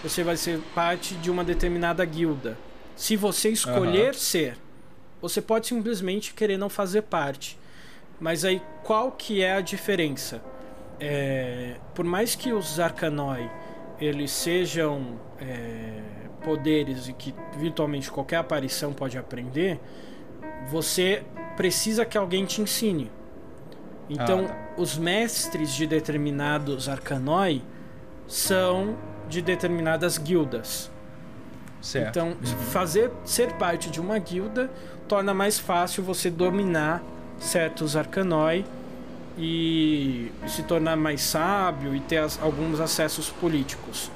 você vai ser parte de uma determinada guilda. Se você escolher uhum. ser, você pode simplesmente querer não fazer parte. Mas aí qual que é a diferença? É, por mais que os Arcanoi eles sejam é, poderes e que virtualmente qualquer aparição pode aprender, você precisa que alguém te ensine. Então, ah, tá. os mestres de determinados arcanoi são de determinadas guildas. Certo. Então, fazer ser parte de uma guilda torna mais fácil você dominar certos arcanoi e se tornar mais sábio e ter as, alguns acessos políticos.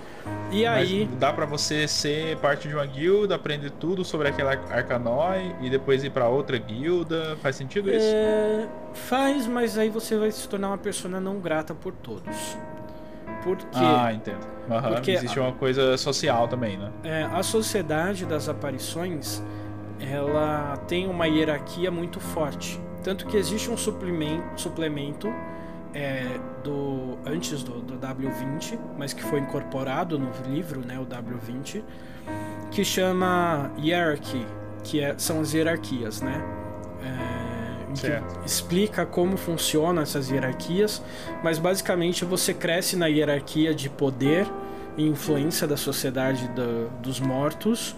E aí. Mas dá para você ser parte de uma guilda, aprender tudo sobre aquela Arcanoi e depois ir para outra guilda. Faz sentido isso? É... Faz, mas aí você vai se tornar uma pessoa não grata por todos. Por quê? Ah, entendo. Uhum. Porque existe uma coisa social também, né? É, a sociedade das aparições ela tem uma hierarquia muito forte. Tanto que existe um suplemento, suplemento é do antes do, do W20, mas que foi incorporado no livro, né, o W20, que chama Hierarchy, que é, são as hierarquias, né? É, que explica como funcionam essas hierarquias, mas basicamente você cresce na hierarquia de poder e influência da sociedade do, dos mortos,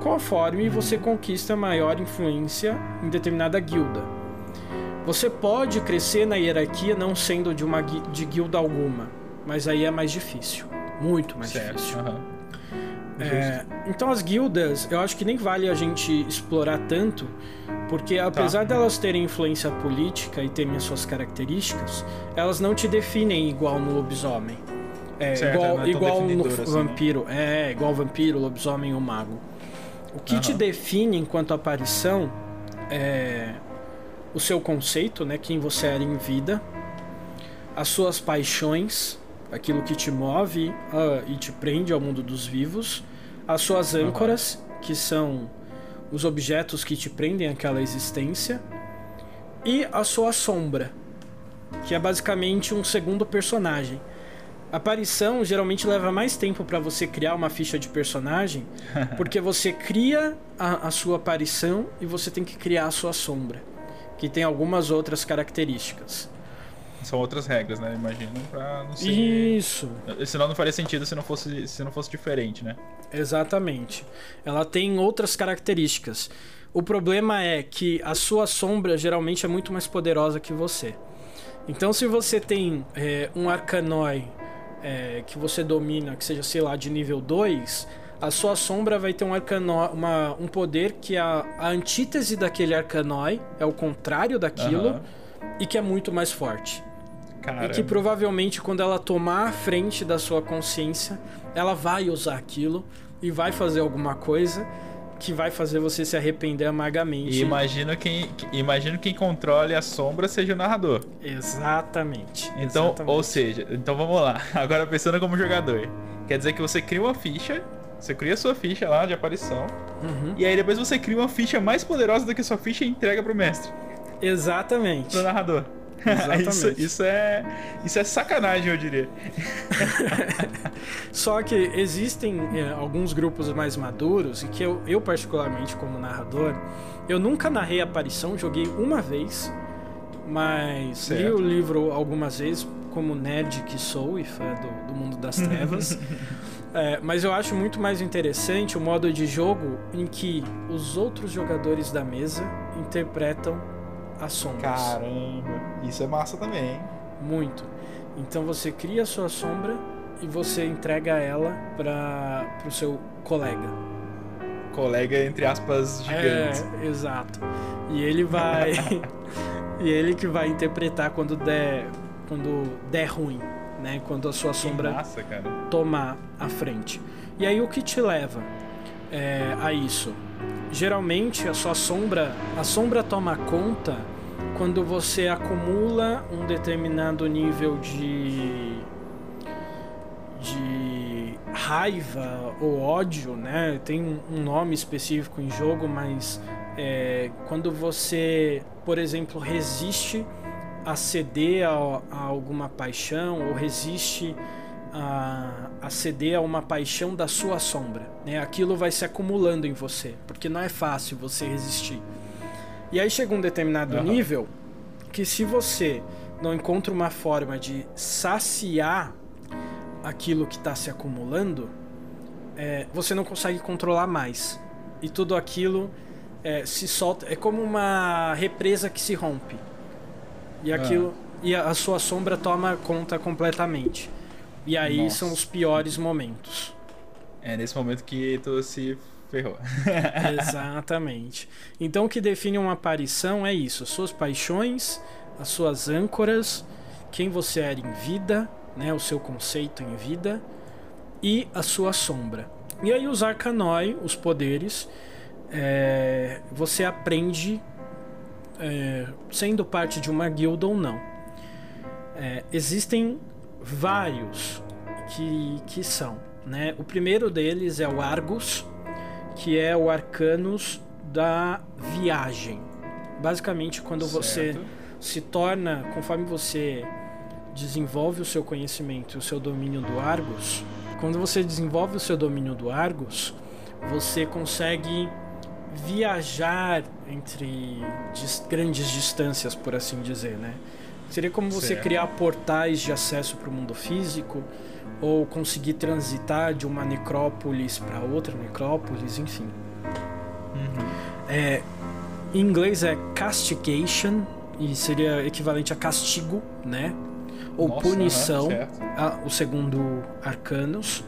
conforme você conquista maior influência em determinada guilda. Você pode crescer na hierarquia não sendo de uma de guilda alguma, mas aí é mais difícil, muito mais certo. difícil. Uhum. É, então as guildas, eu acho que nem vale a gente explorar tanto, porque apesar tá. delas terem influência política e terem as suas características, elas não te definem igual no lobisomem. É, certo, igual, é igual no assim, né? vampiro. Né? É, igual vampiro, lobisomem ou mago. O que uhum. te define enquanto aparição é o seu conceito, né? Quem você era em vida, as suas paixões, aquilo que te move uh, e te prende ao mundo dos vivos, as suas âncoras, uhum. que são os objetos que te prendem àquela existência, e a sua sombra, que é basicamente um segundo personagem. A aparição geralmente leva mais tempo para você criar uma ficha de personagem, porque você cria a, a sua aparição e você tem que criar a sua sombra que tem algumas outras características. São outras regras, né? Imagino, pra não ser... Isso. Senão não faria sentido se não fosse, se não fosse diferente, né? Exatamente. Ela tem outras características. O problema é que a sua sombra geralmente é muito mais poderosa que você. Então, se você tem é, um arcanói é, que você domina, que seja, sei lá, de nível 2, a sua sombra vai ter um, arcanó, uma, um poder que é a, a antítese daquele arcanói, é o contrário daquilo, uhum. e que é muito mais forte. Caramba. E que provavelmente quando ela tomar a frente da sua consciência, ela vai usar aquilo e vai fazer alguma coisa que vai fazer você se arrepender amargamente. E imagino quem, imagino quem controle a sombra seja o narrador. Exatamente. Então, exatamente. ou seja, então vamos lá. Agora pensando como jogador. Quer dizer que você cria uma ficha você cria sua ficha lá de aparição. Uhum. E aí depois você cria uma ficha mais poderosa do que sua ficha e entrega pro mestre. Exatamente. Pro narrador. isso, isso, é, isso é sacanagem, eu diria. Só que existem é, alguns grupos mais maduros e que eu, eu, particularmente, como narrador, eu nunca narrei aparição, joguei uma vez, mas certo. li o livro algumas vezes, como nerd que sou e fã do, do mundo das trevas. É, mas eu acho muito mais interessante o modo de jogo em que os outros jogadores da mesa interpretam as sombras. Caramba, isso é massa também, hein? Muito. Então você cria a sua sombra e você entrega ela para o seu colega. Colega, entre aspas, gigante. É, exato. E ele vai. e ele que vai interpretar quando der, quando der ruim né? Quando a sua sombra massa, tomar a frente. E aí o que te leva é, a isso? Geralmente a sua sombra, a sombra toma conta quando você acumula um determinado nível de de raiva ou ódio, né? Tem um nome específico em jogo, mas é, quando você, por exemplo, resiste a ceder a, a alguma paixão ou resiste a, a, ceder a uma paixão da sua sombra. Né? Aquilo vai se acumulando em você, porque não é fácil você resistir. E aí chega um determinado uhum. nível que se você não encontra uma forma de saciar aquilo que está se acumulando, é, você não consegue controlar mais. E tudo aquilo é, se solta. É como uma represa que se rompe. E ah. aquilo. Ah. E a, a, sua sombra toma conta completamente. E aí Nossa. são os piores momentos. É nesse momento que tu se ferrou. Exatamente. Então o que define uma aparição é isso: as suas paixões, as suas âncoras, quem você era em vida, né, o seu conceito em vida e a sua sombra. E aí os arcanoi, os poderes, é, você aprende é, sendo parte de uma guilda ou não. É, existem vários que, que são. Né? O primeiro deles é o Argus, que é o Arcanus da viagem. Basicamente, quando certo. você se torna, conforme você desenvolve o seu conhecimento e o seu domínio do Argus, quando você desenvolve o seu domínio do Argus, você consegue viajar entre grandes distâncias, por assim dizer, né? Seria como você certo. criar portais de acesso para o mundo físico ou conseguir transitar de uma necrópolis para outra necrópolis, enfim. Uhum. É, em inglês é castigation e seria equivalente a castigo, né? Ou Nossa, punição, a, o segundo Arcanos,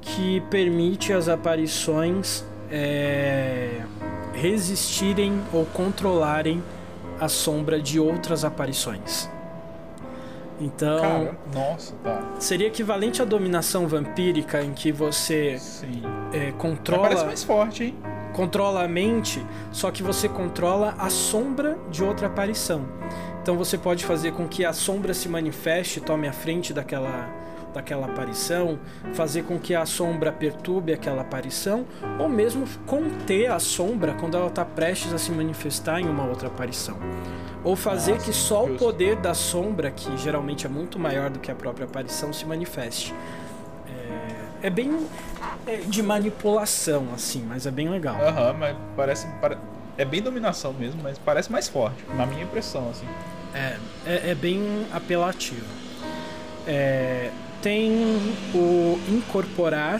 que permite as aparições é, resistirem ou controlarem a sombra de outras aparições. Então, Cara, nossa, tá. seria equivalente à dominação vampírica em que você é, controla. Parece mais forte, hein? Controla a mente, só que você controla a sombra de outra aparição. Então você pode fazer com que a sombra se manifeste, tome a frente daquela daquela aparição, fazer com que a sombra perturbe aquela aparição, ou mesmo conter a sombra quando ela está prestes a se manifestar em uma outra aparição. Ou fazer Nossa, que só o poder da sombra, que geralmente é muito maior do que a própria aparição, se manifeste. É, é bem é de manipulação, assim, mas é bem legal. Aham, uhum, mas parece, É bem dominação mesmo, mas parece mais forte, na minha impressão, assim. É, é, é bem apelativo. É, tem o incorporar,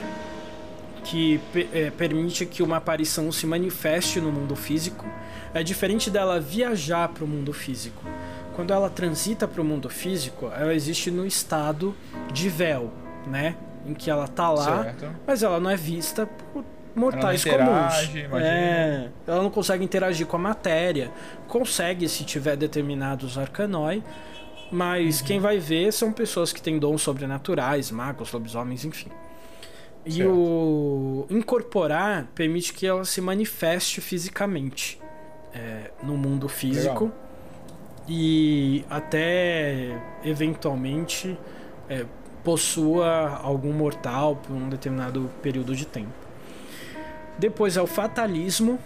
que é, permite que uma aparição se manifeste no mundo físico. É diferente dela viajar para o mundo físico. Quando ela transita para o mundo físico, ela existe no estado de véu, né? Em que ela tá lá, certo. mas ela não é vista por mortais ela comuns. É, ela não consegue interagir com a matéria. Consegue se tiver determinados arcanói, mas quem vai ver são pessoas que têm dons sobrenaturais, magos, lobisomens, enfim. E certo. o incorporar permite que ela se manifeste fisicamente é, no mundo físico Legal. e até eventualmente é, possua algum mortal por um determinado período de tempo. Depois é o fatalismo.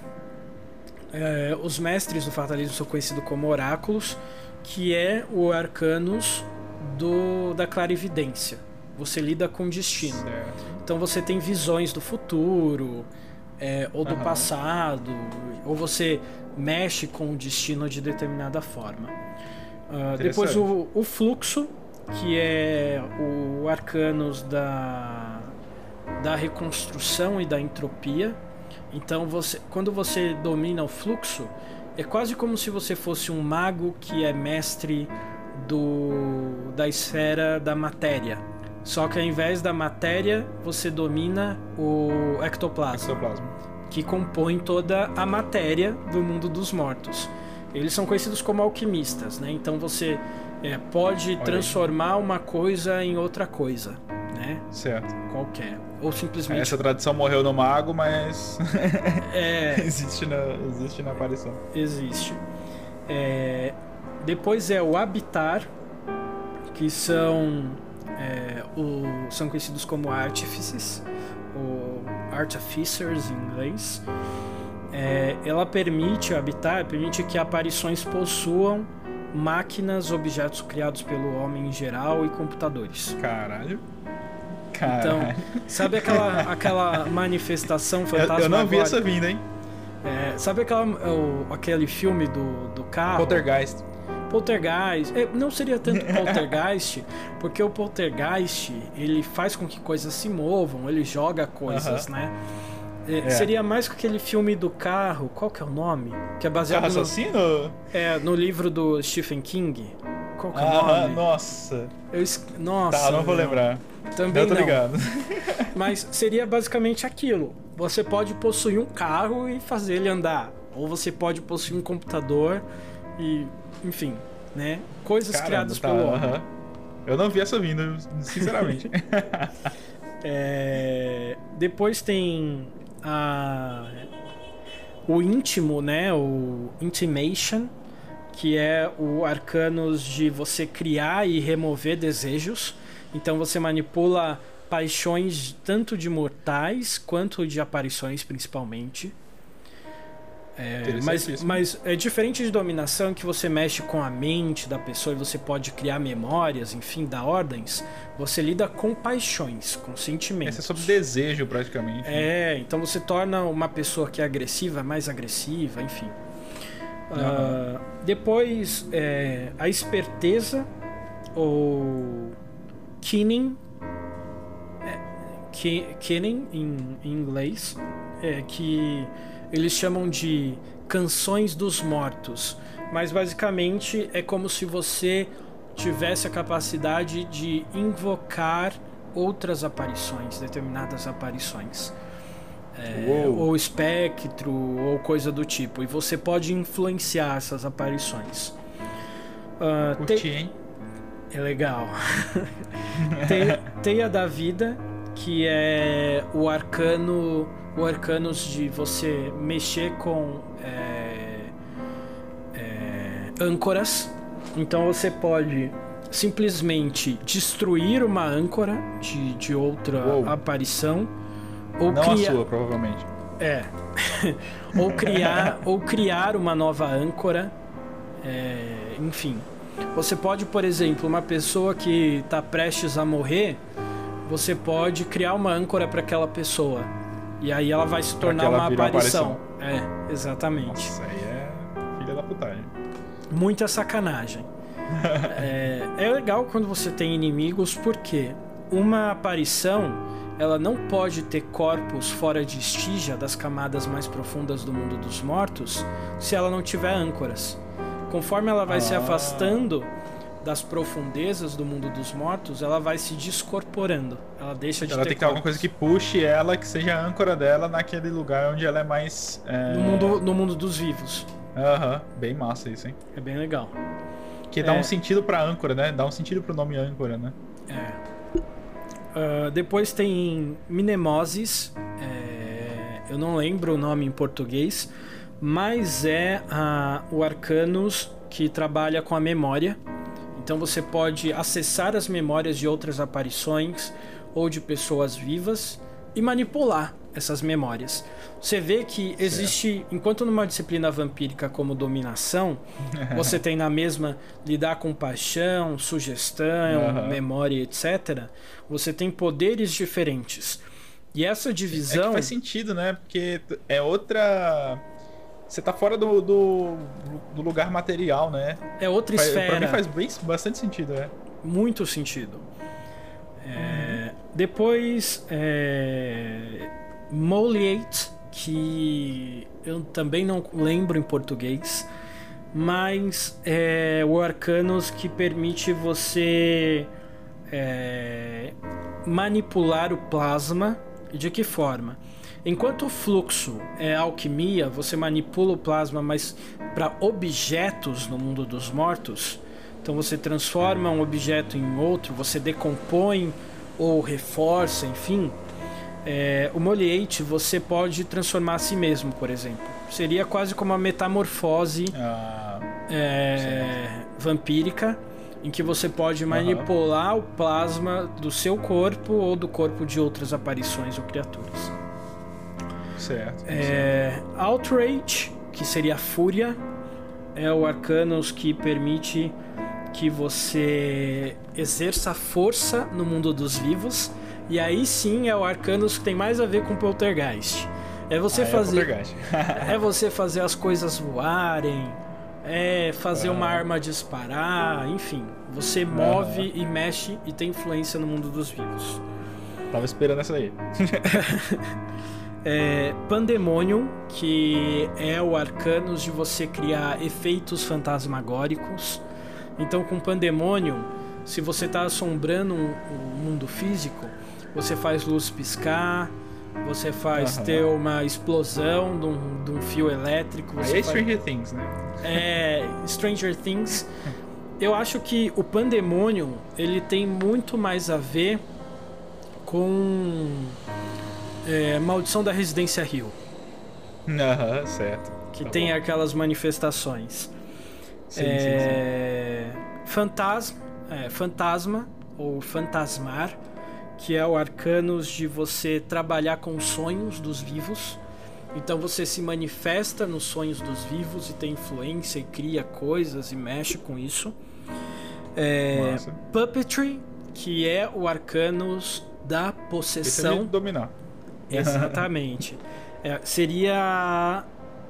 É, os mestres do fatalismo são conhecidos como oráculos que é o Arcanos do, da clarividência. Você lida com destino. Certo. Então você tem visões do futuro, é, ou do uhum. passado, ou você mexe com o destino de determinada forma. Uh, depois o, o, fluxo, que é o Arcanos da, da reconstrução e da entropia. Então você, quando você domina o fluxo, é quase como se você fosse um mago que é mestre do da esfera da matéria. Só que ao invés da matéria, você domina o ectoplasma, ectoplasma, que compõe toda a matéria do mundo dos mortos. Eles são conhecidos como alquimistas, né? Então você é, pode Olha transformar aí. uma coisa em outra coisa, né? Certo. Qualquer ou simplesmente. Essa tradição morreu no mago, mas. é. existe, na, existe na aparição. Existe. É... Depois é o habitar, que são. É, o... são conhecidos como artifices, ou artificers em inglês. É, ela permite habitar, permite que aparições possuam máquinas, objetos criados pelo homem em geral e computadores. Caralho. Então, sabe aquela, aquela manifestação fantasma? Eu não vi essa vinda, hein? É, sabe aquela, o, aquele filme do, do carro? Poltergeist. Poltergeist. É, não seria tanto poltergeist, porque o poltergeist ele faz com que coisas se movam, ele joga coisas, uh -huh. né? É, é. Seria mais com aquele filme do carro, qual que é o nome? Que é baseado carro no, assassino? É, no livro do Stephen King. Qual que é o ah, nome? Nossa. Eu, nossa. Tá, não vou lembrar. Também eu tô não. ligado. Mas seria basicamente aquilo. Você pode possuir um carro e fazer ele andar. Ou você pode possuir um computador e, enfim, né? Coisas Caramba, criadas tá, pelo homem. Uh -huh. Eu não vi essa vinda, sinceramente. é... Depois tem a... o íntimo, né? O intimation, que é o arcanos de você criar e remover desejos. Então você manipula paixões tanto de mortais quanto de aparições, principalmente. É, mas, mas é diferente de dominação que você mexe com a mente da pessoa e você pode criar memórias, enfim, dar ordens. Você lida com paixões, com sentimentos. Esse é sobre desejo, praticamente. Né? É, então você torna uma pessoa que é agressiva mais agressiva, enfim. Uh, depois, é, a esperteza ou Kinning, é, em, em inglês, é, que eles chamam de canções dos mortos, mas basicamente é como se você tivesse a capacidade de invocar outras aparições, determinadas aparições. É, ou espectro, ou coisa do tipo. E você pode influenciar essas aparições. Uh, Curti, hein? É legal. Teia, Teia da Vida, que é o arcano o Arcanos de você mexer com é, é, âncoras. Então você pode simplesmente destruir uma âncora de, de outra Uou. aparição. Ou Não criar... a sua, provavelmente. É. ou criar ou criar uma nova âncora. É, enfim. Você pode, por exemplo, uma pessoa que está prestes a morrer, você pode criar uma âncora para aquela pessoa. E aí ela vai se tornar uma aparição. aparição. É, exatamente. Nossa, aí é filha da putagem. Muita sacanagem. é, é legal quando você tem inimigos, porque uma aparição ela não pode ter corpos fora de estígia das camadas mais profundas do mundo dos mortos se ela não tiver âncoras. Conforme ela vai ah. se afastando, das profundezas do mundo dos mortos, ela vai se descorporando. Ela deixa de ela ter tem que ter alguma coisa que puxe ela, que seja a âncora dela naquele lugar onde ela é mais. É... No, mundo, no mundo dos vivos. Aham, uhum. bem massa isso, hein? É bem legal. Que dá é... um sentido pra âncora, né? Dá um sentido pro nome âncora, né? É. Uh, depois tem Minemoses. É... Eu não lembro o nome em português, mas é uh, o Arcanus que trabalha com a memória. Então você pode acessar as memórias de outras aparições ou de pessoas vivas e manipular essas memórias. Você vê que existe, certo. enquanto numa disciplina vampírica como dominação, você tem na mesma lidar com paixão, sugestão, uhum. memória, etc. Você tem poderes diferentes. E essa divisão. É que faz sentido, né? Porque é outra você tá fora do, do, do, lugar material, né? É outra faz, esfera. Pra mim faz bem, bastante sentido, é. Muito sentido. É, depois, é, Moliate, que eu também não lembro em português, mas é o Arcanos que permite você é, manipular o plasma. De que forma? Enquanto o fluxo é alquimia, você manipula o plasma, mas para objetos no mundo dos mortos. Então você transforma um objeto em outro, você decompõe ou reforça, enfim. É, o Moliate você pode transformar a si mesmo, por exemplo. Seria quase como uma metamorfose ah, é, vampírica, em que você pode manipular uhum. o plasma do seu corpo ou do corpo de outras aparições ou criaturas. Certo. É, Outrage, que seria a fúria, é o Arcanos que permite que você exerça força no mundo dos vivos. E aí sim é o Arcanos que tem mais a ver com Poltergeist. É você ah, é fazer. É, é você fazer as coisas voarem. É fazer ah. uma arma disparar, enfim. Você move ah. e mexe e tem influência no mundo dos vivos. Tava esperando essa aí. É, Pandemonium, que é o Arcanos de você criar efeitos fantasmagóricos. Então, com Pandemonium, se você está assombrando o um, mundo físico, você faz luz piscar, você faz uhum. ter uma explosão de um, de um fio elétrico. Você Aí é Stranger Things, né? É, Stranger Things. Eu acho que o Pandemonium ele tem muito mais a ver com é, Maldição da Residência Rio. Aham, certo. Que tá tem bom. aquelas manifestações. Sim, é... sim, sim. Fantasma, é, fantasma ou fantasmar, que é o arcanos de você trabalhar com sonhos dos vivos. Então você se manifesta nos sonhos dos vivos e tem influência e cria coisas e mexe com isso. É, Puppetry, que é o Arcanos da possessão. dominar. Exatamente. é, seria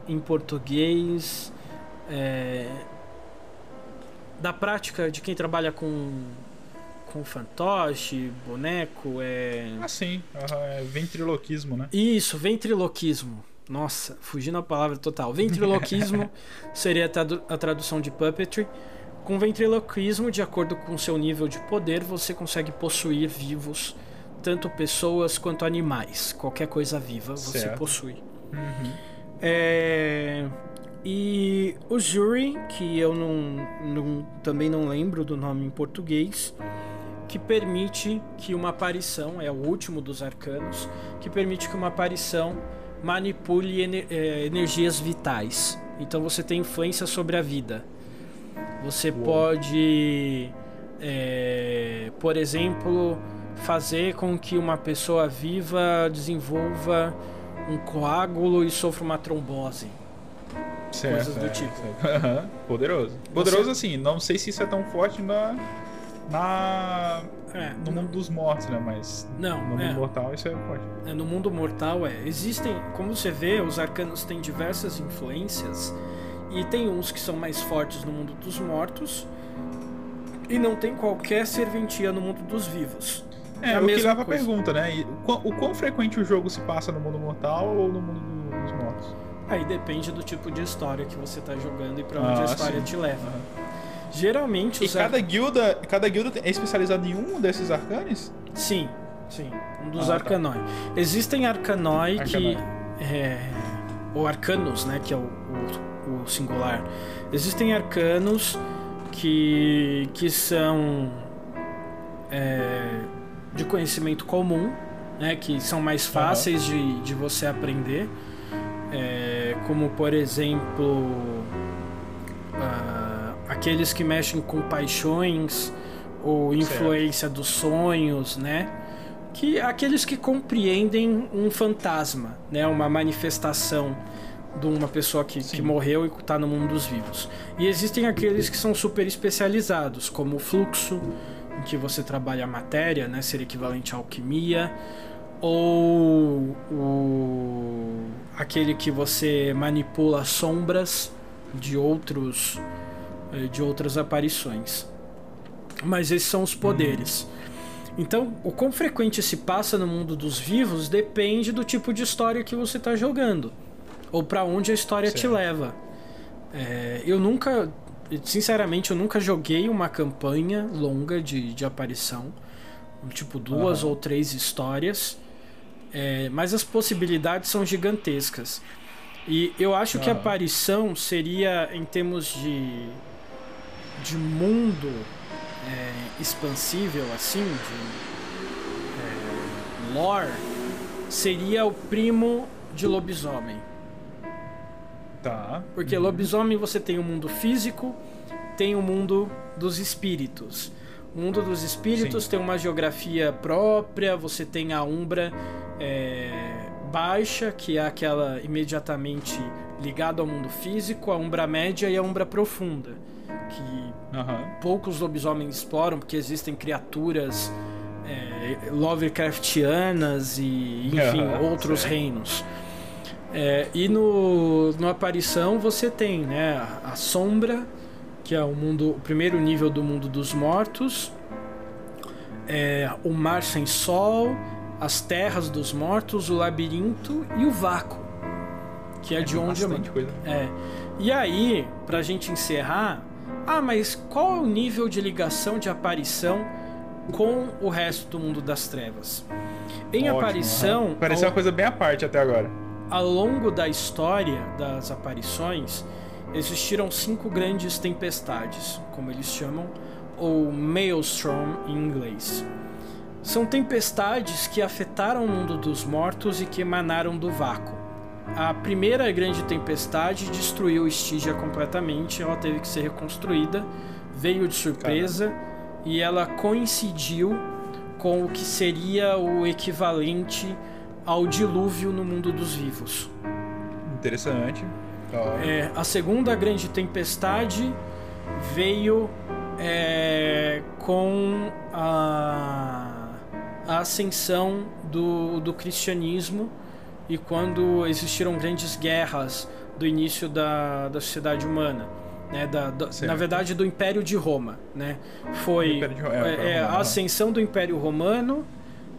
em português é, da prática de quem trabalha com com fantoche, boneco, é. Ah, sim. é ventriloquismo, né? Isso, ventriloquismo. Nossa, fugindo a palavra total. Ventriloquismo seria a tradução de puppetry. Com ventriloquismo, de acordo com seu nível de poder, você consegue possuir vivos, tanto pessoas quanto animais. Qualquer coisa viva você certo. possui. Uhum. É... E o Jury, que eu não, não, também não lembro do nome em português, que permite que uma aparição, é o último dos arcanos, que permite que uma aparição manipule ener é, energias vitais. Então você tem influência sobre a vida. Você Uou. pode, é, por exemplo, fazer com que uma pessoa viva desenvolva um coágulo e sofra uma trombose. Certo, coisas do tipo. Poderoso. Poderoso Você... assim, não sei se isso é tão forte na. Na é, no mundo dos mortos, né? Mas não, no mundo é. mortal isso é forte. É, no mundo mortal é. Existem, como você vê, os arcanos têm diversas influências e tem uns que são mais fortes no mundo dos mortos e não tem qualquer serventia no mundo dos vivos. É, é o que leva a pergunta, né? O quão frequente o jogo se passa no mundo mortal ou no mundo dos mortos? Aí depende do tipo de história que você está jogando e para onde ah, a história sim. te leva. Geralmente os E cada guilda, cada guilda é especializada em um desses arcanes? Sim, sim, um dos ah, arcanoi. Tá. Existem arcanoi, arcanoi. que é, ou arcanos, né, que é o, o, o singular. Existem arcanos que que são é, de conhecimento comum, né, que são mais fáceis uhum. de, de você aprender é, como por exemplo uh, aqueles que mexem com paixões ou influência certo. dos sonhos, né? Que aqueles que compreendem um fantasma, né? Uma manifestação de uma pessoa que, que morreu e está no mundo dos vivos. E existem aqueles que são super especializados, como o fluxo, em que você trabalha a matéria, né? Ser equivalente à alquimia ou o aquele que você manipula sombras de outros de outras aparições. Mas esses são os poderes. Então, o quão frequente se passa no mundo dos vivos depende do tipo de história que você está jogando ou para onde a história certo. te leva. É, eu nunca, sinceramente, eu nunca joguei uma campanha longa de, de aparição, tipo duas uhum. ou três histórias. É, mas as possibilidades são gigantescas. E eu acho que a aparição seria, em termos de, de mundo é, expansível, assim, de é, lore, seria o primo de lobisomem. Tá. Porque uhum. lobisomem você tem o mundo físico, tem o mundo dos espíritos. O mundo dos espíritos Sim. tem uma geografia própria, você tem a Umbra é, baixa, que é aquela imediatamente ligada ao mundo físico, a Umbra média e a Umbra profunda, que uhum. poucos lobisomens exploram, porque existem criaturas é, Lovecraftianas e, enfim, uhum, outros reinos. É, e no, no Aparição você tem né, a Sombra, que é o mundo, o primeiro nível do mundo dos mortos, é, o Mar Sem Sol, as terras dos mortos, o labirinto e o vácuo, que é, é de onde coisa. É. E aí, pra gente encerrar, ah, mas qual é o nível de ligação de aparição com o resto do mundo das trevas? Em Ótimo, aparição, uhum. pareceu ao... uma coisa bem à parte até agora. Ao longo da história das aparições, existiram cinco grandes tempestades, como eles chamam, ou Maelstrom em inglês. São tempestades que afetaram o mundo dos mortos e que emanaram do vácuo. A primeira grande tempestade destruiu Stygia completamente, ela teve que ser reconstruída, veio de surpresa Caramba. e ela coincidiu com o que seria o equivalente ao dilúvio no mundo dos vivos. Interessante. É, a segunda grande tempestade veio é, com a, a ascensão do, do cristianismo e quando existiram grandes guerras do início da, da sociedade humana. Né, da, da, na verdade do Império de Roma, né? Foi de, é, é, a ascensão do Império Romano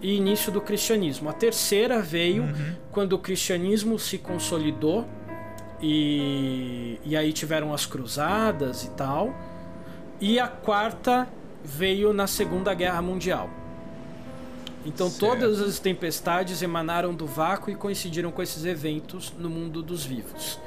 e início do cristianismo. A terceira veio uhum. quando o cristianismo se consolidou e, e aí tiveram as cruzadas e tal. E a quarta veio na Segunda Guerra Mundial. Então certo. todas as tempestades emanaram do vácuo e coincidiram com esses eventos no mundo dos vivos.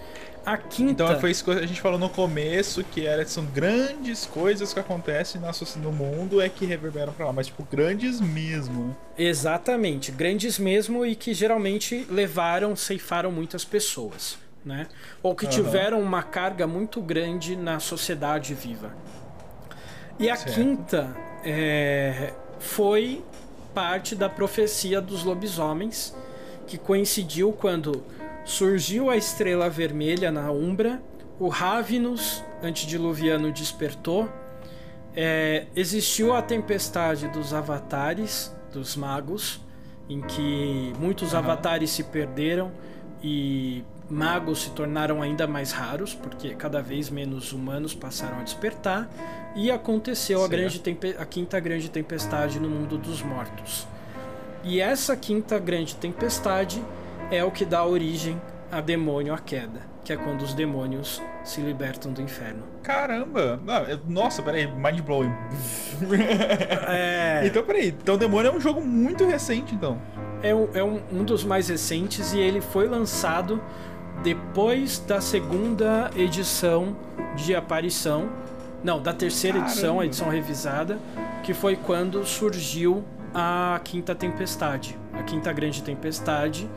A quinta. Então foi isso que a gente falou no começo, que era, são grandes coisas que acontecem no mundo é que reverberam pra lá, mas tipo, grandes mesmo. Exatamente, grandes mesmo e que geralmente levaram, ceifaram muitas pessoas, né? Ou que uhum. tiveram uma carga muito grande na sociedade viva. E a certo. quinta é, foi parte da profecia dos lobisomens, que coincidiu quando surgiu a estrela vermelha na Umbra, o Ravenus antediluviano despertou, é, existiu a tempestade dos avatares, dos magos, em que muitos uhum. avatares se perderam e magos se tornaram ainda mais raros, porque cada vez menos humanos passaram a despertar, e aconteceu a, grande a quinta grande tempestade no mundo dos mortos. E essa quinta grande tempestade é o que dá origem a demônio a queda, que é quando os demônios se libertam do inferno. Caramba! Nossa, peraí, mind blowing. é... Então, peraí, então Demônio é um jogo muito recente, então. É, um, é um, um dos mais recentes e ele foi lançado depois da segunda edição de aparição. Não, da terceira Caramba. edição, a edição revisada, que foi quando surgiu a Quinta Tempestade. A Quinta Grande Tempestade,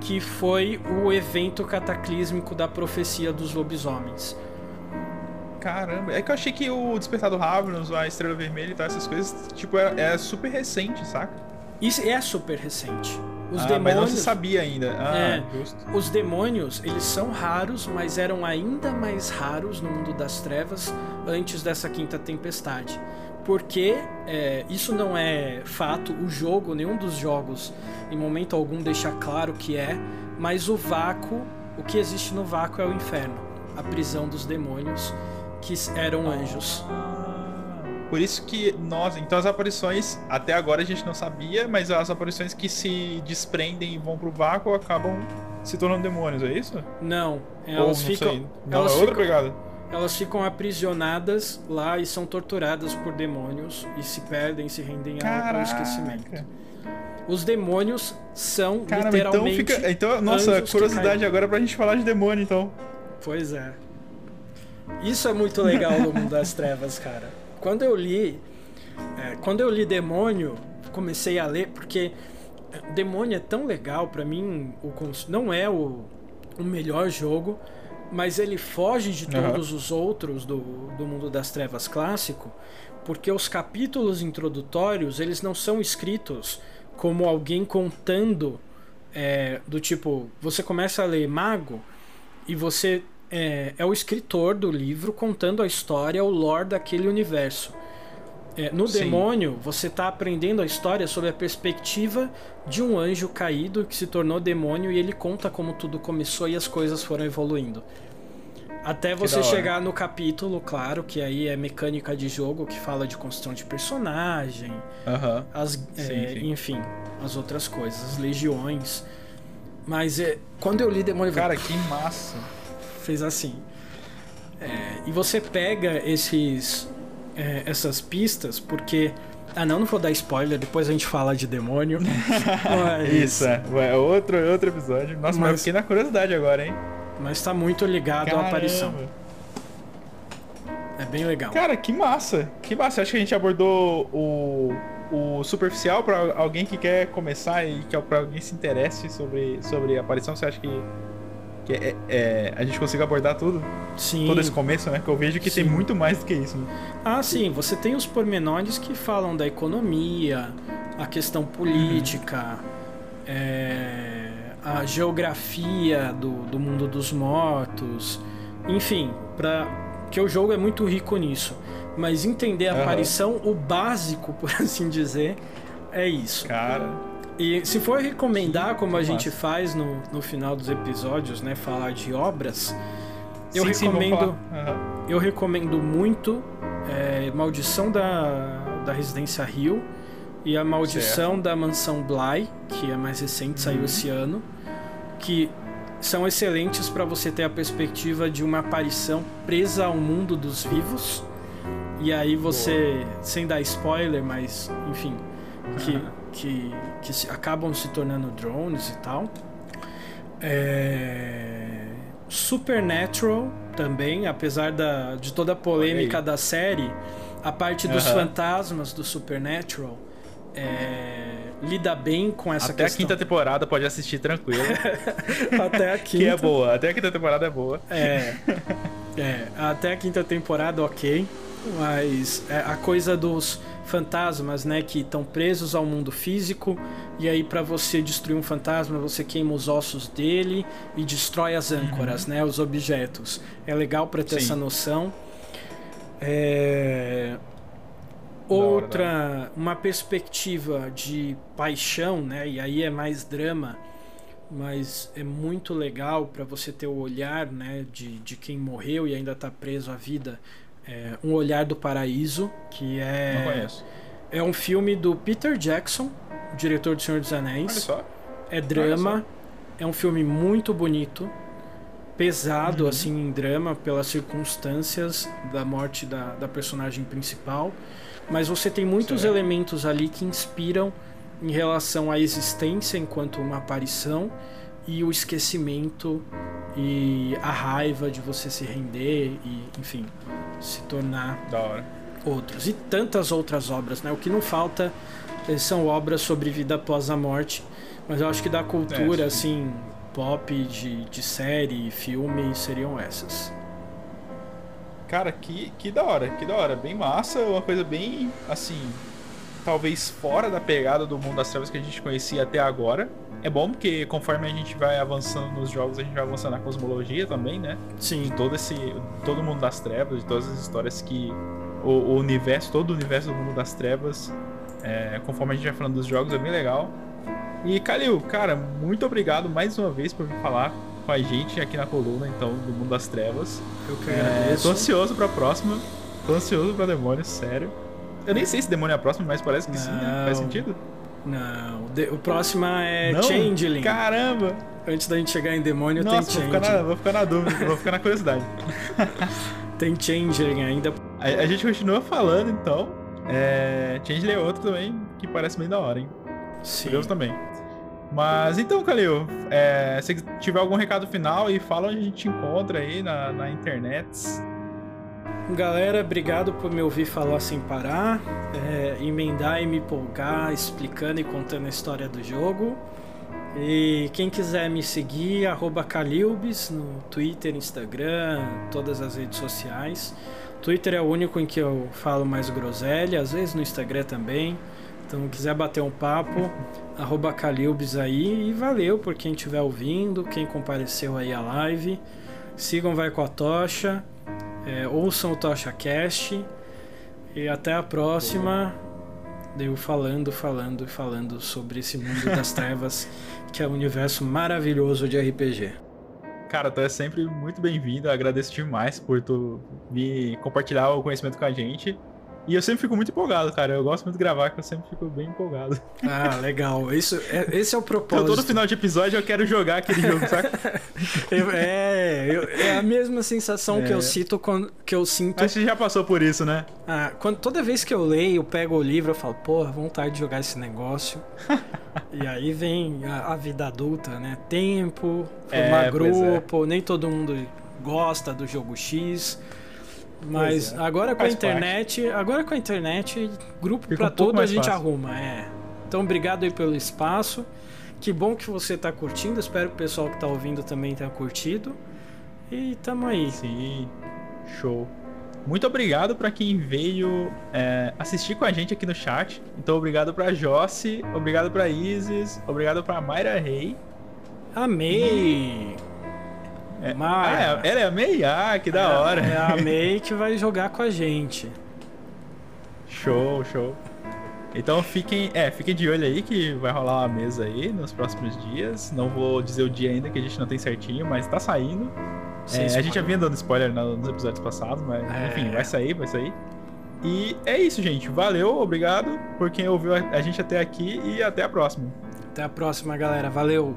que foi o evento cataclísmico da profecia dos lobisomens. Caramba, é que eu achei que o Despertar do Ravenous, a Estrela Vermelha e tal, essas coisas, tipo, é, é super recente, saca? Isso é super recente. Os ah, demônios. Mas não se sabia ainda. Ah, é, justo. Os demônios, eles são raros, mas eram ainda mais raros no mundo das trevas antes dessa quinta tempestade. Porque é, isso não é fato, o jogo, nenhum dos jogos, em momento algum, deixa claro que é, mas o vácuo, o que existe no vácuo é o inferno a prisão dos demônios que eram anjos. Por isso que nós, então as aparições, até agora a gente não sabia, mas as aparições que se desprendem e vão pro vácuo acabam se tornando demônios, é isso? Não, elas Ou, não ficam. Sei. Não, elas é outra ficam, pegada. Elas ficam aprisionadas lá e são torturadas por demônios e se perdem, se rendem ao esquecimento. Os demônios são Caramba, então literalmente. Então, fica, então nossa, curiosidade agora pra gente falar de demônio, então. Pois é. Isso é muito legal no mundo das trevas, cara quando eu li, é, quando eu li Demônio, comecei a ler porque é, Demônio é tão legal para mim, o, não é o, o melhor jogo, mas ele foge de todos uhum. os outros do, do mundo das trevas clássico, porque os capítulos introdutórios eles não são escritos como alguém contando é, do tipo você começa a ler Mago e você é, é o escritor do livro contando a história, o lore daquele universo. É, no Sim. demônio, você está aprendendo a história sob a perspectiva de um anjo caído que se tornou demônio e ele conta como tudo começou e as coisas foram evoluindo. Até você chegar no capítulo, claro, que aí é mecânica de jogo, que fala de construção de personagem, as, sim, é, sim. enfim, as outras coisas, as legiões. Mas é, quando eu li Demônio. Cara, que massa! Fez assim. É, e você pega esses, é, essas pistas, porque. Ah, não, não vou dar spoiler, depois a gente fala de demônio. mas... Isso, é. é. Outro, outro episódio. Nossa, mas, mas eu fiquei na curiosidade agora, hein? Mas tá muito ligado Caramba. à aparição. É bem legal. Cara, que massa! Que massa! Acho que a gente abordou o, o superficial para alguém que quer começar e que para alguém se interesse sobre, sobre a aparição. Você acha que que é, é, a gente consiga abordar tudo. Sim. Todo esse começo, né? Que eu vejo que sim. tem muito mais do que isso. Né? Ah, sim. Você tem os pormenores que falam da economia, a questão política, uhum. é, a, geografia do, do mundo dos mortos, enfim, para que o jogo é muito rico nisso. Mas entender a uhum. aparição, o básico, por assim dizer, é isso. Cara. E se for recomendar, como a gente faz no, no final dos episódios, né, falar de obras, eu sim, recomendo, sim, uhum. eu recomendo muito é, Maldição da, da Residência Rio e a Maldição certo. da Mansão Bly, que é mais recente, saiu uhum. esse ano, que são excelentes para você ter a perspectiva de uma aparição presa ao mundo dos vivos. E aí você, Boa. sem dar spoiler, mas enfim, que, uhum. que, que se, acabam se tornando drones e tal. É... Supernatural também, apesar da, de toda a polêmica da série, a parte dos uhum. fantasmas do Supernatural é, lida bem com essa até questão. Até a quinta temporada pode assistir tranquilo. até a quinta. Que é boa, até a quinta temporada é boa. É. É, até a quinta temporada, ok. Mas é a coisa dos fantasmas, né, que estão presos ao mundo físico e aí para você destruir um fantasma você queima os ossos dele e destrói as âncoras, uhum. né, os objetos. É legal para ter Sim. essa noção. É... Outra, hora, uma perspectiva de paixão, né? E aí é mais drama, mas é muito legal para você ter o olhar, né? De, de quem morreu e ainda está preso à vida. É, um Olhar do Paraíso, que é. Não conheço. É um filme do Peter Jackson, diretor do Senhor dos Anéis. Olha só. É drama. É um filme muito bonito pesado uhum. assim em drama pelas circunstâncias da morte da, da personagem principal mas você tem muitos elementos ali que inspiram em relação à existência enquanto uma aparição e o esquecimento e a raiva de você se render e, enfim, se tornar outros. E tantas outras obras, né? O que não falta eh, são obras sobre vida após a morte, mas eu acho que da cultura, é, assim, pop, de, de série, filme, seriam essas. Cara, que, que da hora, que da hora. Bem massa, uma coisa bem, assim, talvez fora da pegada do mundo das trevas que a gente conhecia até agora. É bom porque conforme a gente vai avançando nos jogos, a gente vai avançando na cosmologia também, né? Sim. De todo esse. Todo mundo das trevas, de todas as histórias que. O, o universo, todo o universo do mundo das trevas. É, conforme a gente vai falando dos jogos, é bem legal. E Kalil, cara, muito obrigado mais uma vez por me falar com a gente aqui na coluna, então, do Mundo das Trevas. Eu que agradeço. É, tô ansioso pra próxima. Tô ansioso pra Demônio, sério. Eu nem sei se Demônio é a próxima, mas parece que Não. sim, né? Faz sentido? Não, o próximo é Não? Changeling. Caramba! Antes da gente chegar em Demônio, Nossa, tem Changeling. Vou ficar, na, vou ficar na dúvida, vou ficar na curiosidade. tem Changeling ainda. A, a, gente continua falando, então. É, Changeling é outro também que parece bem da hora, hein? Sim. Curioso também. Mas então, Calil, é, se tiver algum recado final e fala onde a gente encontra aí na, na internet. Galera, obrigado por me ouvir falar sem parar, é, emendar e me empolgar, explicando e contando a história do jogo. E quem quiser me seguir, arroba Calilbis no Twitter, Instagram, todas as redes sociais. Twitter é o único em que eu falo mais groselha, às vezes no Instagram também. Então, quiser bater um papo, arroba Calilbes aí. E valeu por quem estiver ouvindo, quem compareceu aí à live. Sigam Vai com a Tocha, é, ouçam o Tocha Cast. E até a próxima. Deu falando, falando, falando sobre esse mundo das trevas, que é um universo maravilhoso de RPG. Cara, tu é sempre muito bem-vindo. Agradeço demais por tu me compartilhar o conhecimento com a gente. E eu sempre fico muito empolgado, cara. Eu gosto muito de gravar, que eu sempre fico bem empolgado. Ah, legal. Isso, é, esse é o propósito. Então, todo final de episódio eu quero jogar aquele jogo, sabe? é, eu, é a mesma sensação é. que eu cito quando que eu sinto. Acho que já passou por isso, né? Ah, quando, toda vez que eu leio, eu pego o livro, eu falo, porra, vontade de jogar esse negócio. e aí vem a, a, vida adulta, né? Tempo, formar é, é, grupo, nem todo mundo gosta do jogo X. Mas é. agora com Faz a internet, parte. agora com a internet, grupo para um tudo a gente fácil. arruma, é. Então obrigado aí pelo espaço. Que bom que você tá curtindo. Espero que o pessoal que tá ouvindo também tenha curtido. E tamo aí. Sim. Show. Muito obrigado para quem veio é, assistir com a gente aqui no chat. Então, obrigado para Jossi, obrigado para Isis, obrigado para Mayra Rei. A May. É, ah, é, ela é a May? Ah, que da é, hora. É a May que vai jogar com a gente. Show, show. Então fiquem, é, fiquem de olho aí que vai rolar uma mesa aí nos próximos dias. Não vou dizer o dia ainda que a gente não tem certinho, mas tá saindo. É, a gente já vinha dando spoiler nos episódios passados, mas é. enfim, vai sair, vai sair. E é isso, gente. Valeu, obrigado por quem ouviu a gente até aqui e até a próxima. Até a próxima, galera. Valeu.